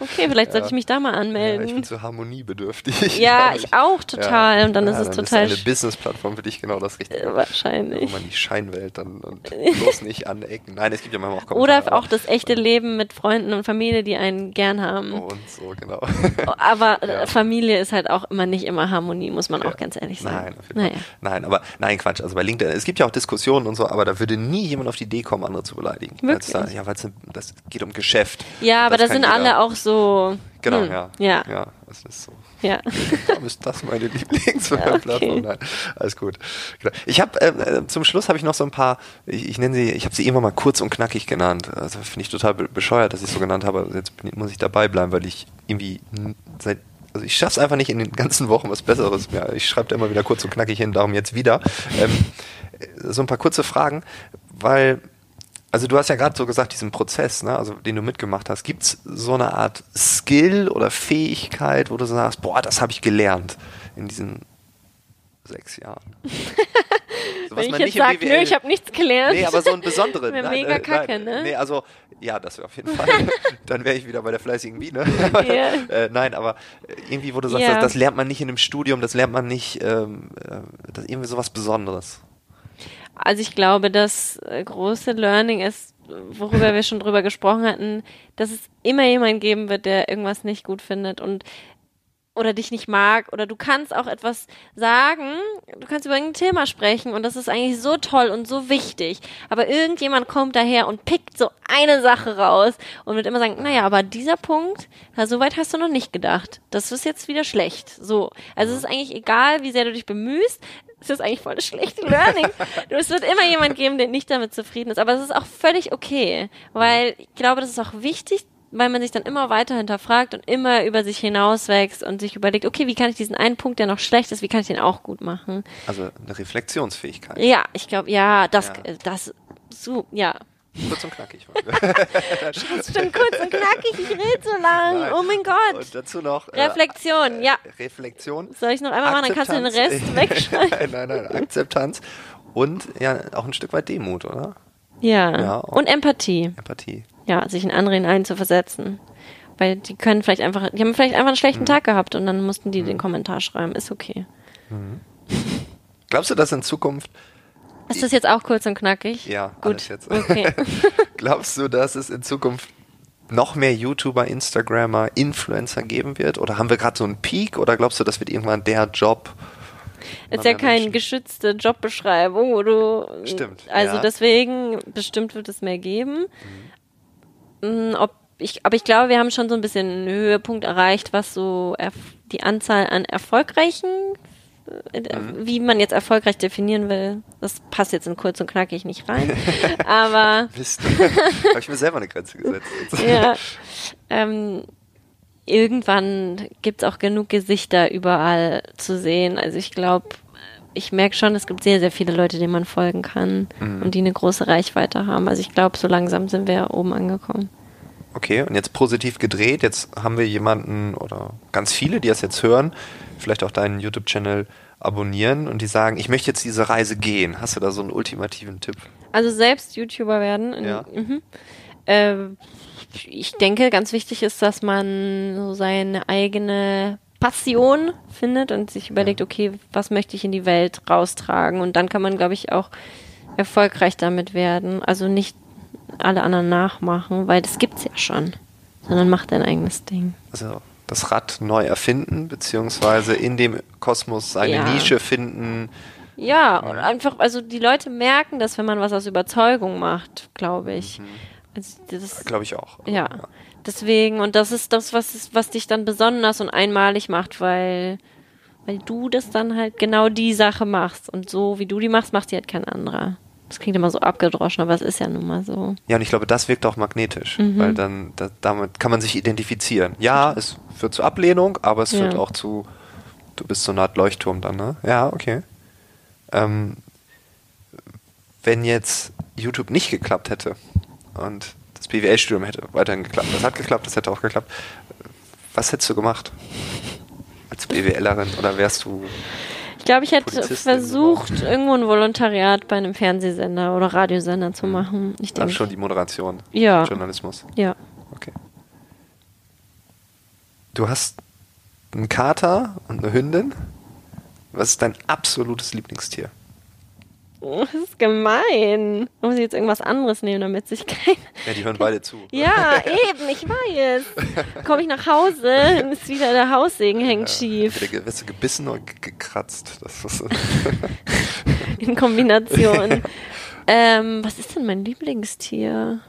Okay, vielleicht sollte ich mich da mal Ja, ich anmelden. bin so harmoniebedürftig. Ja, ich auch total. Ja. Und dann ja, ist es dann total Ist eine Business-Plattform für dich genau das Richtige. Äh, Wo wahrscheinlich. man die Scheinwelt dann und bloß nicht anecken. Nein, es gibt ja manchmal auch Kommentare. Oder auch das echte Leben mit Freunden und Familie, die einen gern haben. Und so, genau. Aber äh, Ja. Familie ist halt auch immer nicht immer Harmonie, muss man auch ganz ehrlich sagen. Nein, naja. Nein, aber nein, Quatsch. Also bei LinkedIn, es gibt ja auch Diskussionen und so, aber da würde nie jemand auf die Idee kommen, andere zu beleidigen. Wirklich? Da, ja, weil es geht um Geschäft. Ja, aber da das sind jeder- alle auch so. Genau, hm, ja. Ja, Ja, das ist so. ja. Darum ist das meine Lieblingsplattform. Okay. Nein, alles gut. Genau. Ich habe äh, zum Schluss habe ich noch so ein paar. Ich, ich nenne sie, ich habe sie immer mal kurz und knackig genannt. Also finde ich total be- bescheuert, dass ich so genannt habe. Also Jetzt muss ich dabei bleiben, weil ich irgendwie seit also ich schaff's einfach nicht in den ganzen Wochen was Besseres mehr. Ich schreibe da immer wieder kurz und knackig hin, darum jetzt wieder. Ähm, äh, so ein paar kurze Fragen, weil also du hast ja gerade so gesagt, diesen Prozess, ne, also den du mitgemacht hast, gibt's so eine Art Skill oder Fähigkeit, wo du sagst, boah, das habe ich gelernt in diesen sechs Jahren. So, was Wenn ich man jetzt sage, nö, ich habe nichts gelernt. Nee, aber so ein besonderen. Wär nein, mega äh, kacke, nein, ne? Nee, also, ja, das wäre auf jeden Fall. Dann wäre ich wieder bei der fleißigen Biene. Ja. äh, nein, aber irgendwie, wo du sagst, Ja. das, das lernt man nicht in einem Studium, das lernt man nicht, ähm, äh, das irgendwie sowas Besonderes. Also ich glaube, das äh, große Learning ist, worüber wir schon drüber gesprochen hatten, dass es immer jemanden geben wird, der irgendwas nicht gut findet und oder dich nicht mag oder du kannst auch etwas sagen, du kannst über ein Thema sprechen und das ist eigentlich so toll und so wichtig, aber irgendjemand kommt daher und pickt so eine Sache raus und wird immer sagen, naja, aber dieser Punkt, na, so weit hast du noch nicht gedacht. Das ist jetzt wieder schlecht. So. Also es ist eigentlich egal, wie sehr du dich bemühst, es ist eigentlich voll das schlechte Learning. Es wird immer jemand geben, der nicht damit zufrieden ist. Aber es ist auch völlig okay. Weil ich glaube, das ist auch wichtig, weil man sich dann immer weiter hinterfragt und immer über sich hinauswächst und sich überlegt, okay, wie kann ich diesen einen Punkt, der noch schlecht ist, wie kann ich den auch gut machen? Also eine Reflexionsfähigkeit. Ja, ich glaube, ja, das, Ja. das, so, ja. Kurz und knackig. Das ist schon kurz und knackig, ich rede so lang. Nein. Oh mein Gott. Und dazu noch. äh, Reflexion, ja. Reflexion. Soll ich noch einmal machen, dann kannst du den Akzeptanz. Rest wegschreiben. nein, nein, Akzeptanz. Und ja, auch ein Stück weit Demut, oder? Ja. Ja, und Empathie. Empathie. ja, sich in andere hinein zu versetzen. Weil die können vielleicht einfach, die haben vielleicht einfach einen schlechten Tag gehabt und dann mussten die den Kommentar schreiben. Ist okay. Glaubst du, dass in Zukunft, Ist das jetzt auch kurz und knackig? ja, Gut. jetzt. Okay. Glaubst du, dass es in Zukunft noch mehr YouTuber, Instagrammer, Influencer geben wird? Oder haben wir gerade so einen Peak? Oder glaubst du, das wird irgendwann der Job? Ist ja keine Menschen. geschützte Jobbeschreibung, wo du. Stimmt, Also ja. deswegen, bestimmt wird es mehr geben. Mm, Ob ich, aber ich glaube, wir haben schon so ein bisschen einen Höhepunkt erreicht, was so die Anzahl an erfolgreichen, Mhm. wie man jetzt erfolgreich definieren will, das passt jetzt in kurz und knackig nicht rein. aber Mist. Habe ich mir selber eine Grenze gesetzt. ja, ähm, irgendwann gibt's auch genug Gesichter überall zu sehen. Also ich glaube, ich merke schon, es gibt sehr, sehr viele Leute, denen man folgen kann und die eine große Reichweite haben. Also ich glaube, so langsam sind wir oben angekommen. Okay, und jetzt positiv gedreht. Jetzt haben wir jemanden oder ganz viele, die das jetzt hören, vielleicht auch deinen YouTube-Channel abonnieren und die sagen, ich möchte jetzt diese Reise gehen. Hast du da so einen ultimativen Tipp? Also selbst YouTuber werden. Ja. Mhm. Äh, ich denke, ganz wichtig ist, dass man so seine eigene Passion findet und sich überlegt, okay, was möchte ich in die Welt raustragen? Und dann kann man, glaube ich, auch erfolgreich damit werden. Also nicht alle anderen nachmachen, weil das gibt's ja schon, sondern mach dein eigenes Ding. Also das Rad neu erfinden, beziehungsweise in dem Kosmos seine Ja. Nische finden. Ja, und einfach, also die Leute merken das, wenn man was aus Überzeugung macht, glaube ich. Also das, Glaube ich auch. Ja. Deswegen, und das ist das, was, ist, was dich dann besonders und einmalig macht, weil, weil du das dann halt genau die Sache machst. Und so wie du die machst, macht die halt kein anderer. Das klingt immer so abgedroschen, aber es ist ja nun mal so. Ja, und ich glaube, das wirkt auch magnetisch, Mhm. weil dann da, damit kann man sich identifizieren. Ja, es führt zu Ablehnung, aber es führt Ja. auch zu, du bist so eine Art Leuchtturm dann, ne? Ja, okay. Ähm, wenn jetzt YouTube nicht geklappt hätte und das BWL-Studium hätte weiterhin geklappt, das hat geklappt, das hätte auch geklappt, was hättest du gemacht? Als BWLerin oder wärst du. Ich glaube, ich hätte versucht, irgendwo ein Volontariat bei einem Fernsehsender oder Radiosender zu machen. Ich Dann denke. schon die Moderation, Ja. Journalismus. Ja. Okay. Du hast einen Kater und eine Hündin. Was ist dein absolutes Lieblingstier? Oh, Das ist gemein. Muss ich jetzt irgendwas anderes nehmen, damit sich kein. Ja, die hören beide zu. Ja, eben, ich weiß. Komme ich nach Hause, ist wieder der Haussegen hängt schief. Entweder wirst du gebissen oder ge- gekratzt. Das ist, In Kombination. ähm, was ist denn mein Lieblingstier?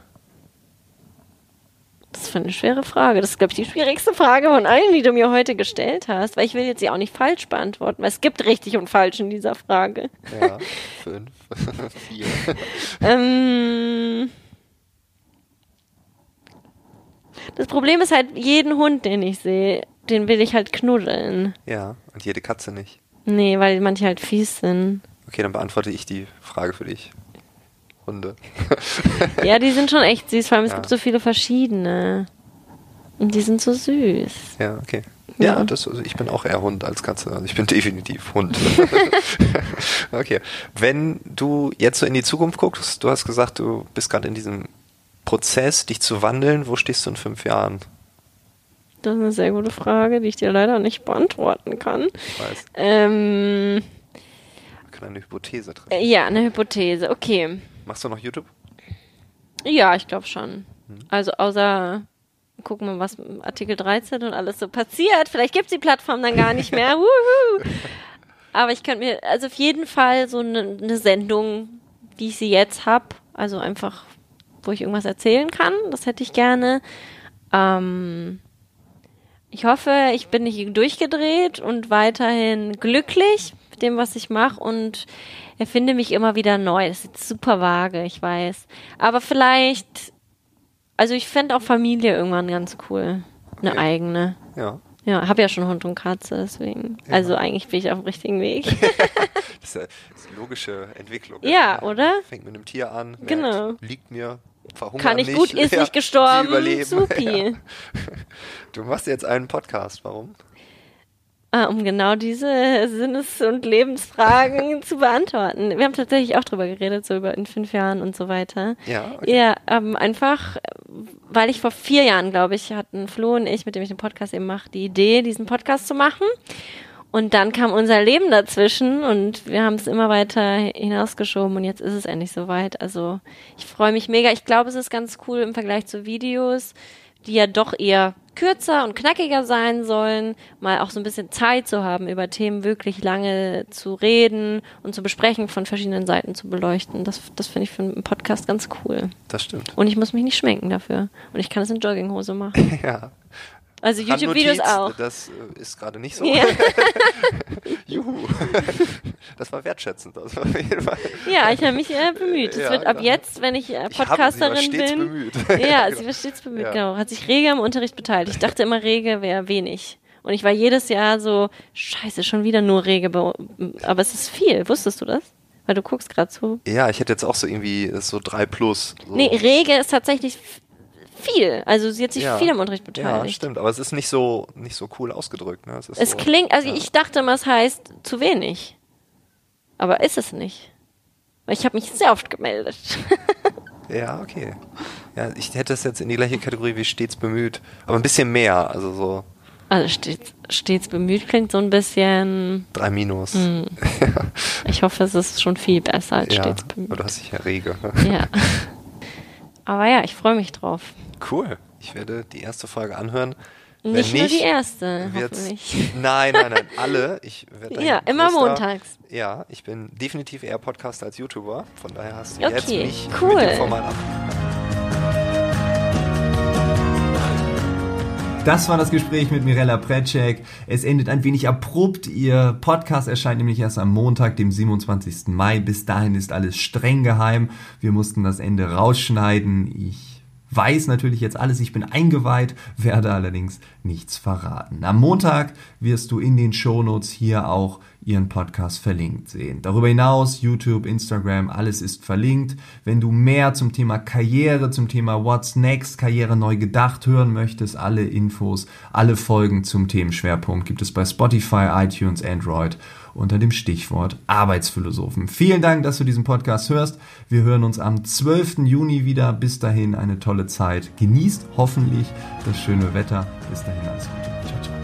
Das ist eine schwere Frage. Das ist, glaube ich, die schwierigste Frage von allen, die du mir heute gestellt hast. Weil ich will jetzt sie auch nicht falsch beantworten, weil es gibt richtig und falsch in dieser Frage. ja, fünf, vier. Ähm, das Problem ist halt, jeden Hund, den ich sehe, den will ich halt knuddeln. Ja, und jede Katze nicht. Nee, weil manche halt fies sind. Okay, dann beantworte ich die Frage für dich. Hunde. Ja, die sind schon echt süß, vor allem es Ja. gibt so viele verschiedene. Und die sind so süß. Ja, okay. Ja, Ja. Das, also ich bin auch eher Hund als Katze. Also ich bin definitiv Hund. okay. Wenn du jetzt so in die Zukunft guckst, du hast gesagt, du bist gerade in diesem Prozess, dich zu wandeln. Wo stehst du in fünf Jahren? Das ist eine sehr gute Frage, die ich dir leider nicht beantworten kann. Ich weiß, Ähm, wir können eine Hypothese treffen. ja, eine Hypothese. Okay. Machst du noch YouTube? Ja, ich glaube schon. Also außer gucken wir, was mit Artikel 13 und alles so passiert. Vielleicht gibt's die Plattform dann gar nicht mehr. Aber ich könnte mir, also auf jeden Fall so eine, eine Sendung, wie ich sie jetzt hab, also einfach, wo ich irgendwas erzählen kann, das hätte ich gerne. Ähm, ich hoffe, ich bin nicht durchgedreht und weiterhin glücklich mit dem, was ich mache und erfinde mich immer wieder neu. Das ist jetzt super vage, ich weiß. Aber vielleicht, also ich fände auch Familie irgendwann ganz cool. Eine Okay. eigene. Ja. Ja, habe ja schon Hund und Katze, deswegen. Also eigentlich bin ich auf dem richtigen Weg. Das ist, ja, eine logische Entwicklung. Ja, oder? Fängt mit einem Tier an, merkt, Genau. liegt mir, verhungert Kann ich nicht. gut, ist Ja, nicht gestorben. Supi. Ja. Du machst jetzt einen Podcast, warum? Ah, um genau diese Sinnes- und Lebensfragen zu beantworten. Wir haben tatsächlich auch drüber geredet, so über in fünf Jahren und so weiter. Ja, okay. Ja, ähm, einfach, weil ich vor vier Jahren, glaube ich, hatten Flo und ich, mit dem ich den Podcast eben mache, die Idee, diesen Podcast zu machen. Und dann kam unser Leben dazwischen und wir haben es immer weiter hinausgeschoben und jetzt ist es endlich soweit. Also ich freue mich mega. Ich glaube, es ist ganz cool im Vergleich zu Videos, die ja doch eher kürzer und knackiger sein sollen, mal auch so ein bisschen Zeit zu haben, über Themen wirklich lange zu reden und zu besprechen, von verschiedenen Seiten zu beleuchten. Das, das finde ich für einen Podcast ganz cool. Das stimmt. Und ich muss mich nicht schminken dafür. Und ich kann es in Jogginghose machen. Ja. Also YouTube-Videos auch. Das ist gerade nicht so. Ja. Juhu. Das war wertschätzend. Also auf jeden Fall. ja, ich habe mich äh, bemüht. Es Ja, wird ab klar. jetzt, wenn ich äh, Ich habe sie Podcasterin war stets bin. bemüht. Ja, sie war stets bemüht, Ja. genau. Hat sich rege am Unterricht beteiligt. Ich dachte immer, rege wäre wenig. Und ich war jedes Jahr so, scheiße, schon wieder nur rege. be- Aber es ist viel. Wusstest du das? Weil du guckst gerade zu. Ja, ich hätte jetzt auch so irgendwie so 3 plus. So. Nee, rege ist tatsächlich viel. Also sie hat sich Ja. viel am Unterricht Ja, beteiligt. stimmt, aber es ist nicht so nicht so cool ausgedrückt. Ne? Es, Es so, klingt, also ja. ich dachte immer, es heißt zu wenig. Aber ist es nicht. Weil ich habe mich sehr oft gemeldet. Ja, okay. Ja, ich hätte es jetzt in die gleiche Kategorie wie stets bemüht, aber ein bisschen mehr, also so Also stets, stets bemüht klingt so ein bisschen. 3 minus. Hm. Ich hoffe, es ist schon viel besser als ja, stets aber bemüht. du hast dich ja rege. Ja. Aber ja, ich freue mich drauf. Cool. Ich werde die erste Folge anhören. Wenn Nicht, nur die nicht, erste, hoffentlich. Nein, nein, nein, alle. Ich werde Ja, immer größter- montags. Ja, ich bin definitiv eher Podcaster als YouTuber. Von daher hast du Okay, jetzt mich cool. mit dem Format ab. Das war das Gespräch mit Mirella Precek. Es endet ein wenig abrupt. Ihr Podcast erscheint nämlich erst am Montag, dem 27. Mai. Bis dahin ist alles streng geheim. Wir mussten das Ende rausschneiden. Ich weiß natürlich jetzt alles. Ich bin eingeweiht, werde allerdings nichts verraten. Am Montag wirst du in den Shownotes hier auch ihren Podcast verlinkt sehen. Darüber hinaus, YouTube, Instagram, alles ist verlinkt. Wenn du mehr zum Thema Karriere, zum Thema What's Next, Karriere neu gedacht hören möchtest, alle Infos, alle Folgen zum Themenschwerpunkt gibt es bei Spotify, iTunes, Android unter dem Stichwort Arbeitsphilosophen. Vielen Dank, dass du diesen Podcast hörst. Wir hören uns am 12. Juni wieder. Bis dahin eine tolle Zeit. Genießt hoffentlich das schöne Wetter. Bis dahin alles Gute. Ciao, ciao.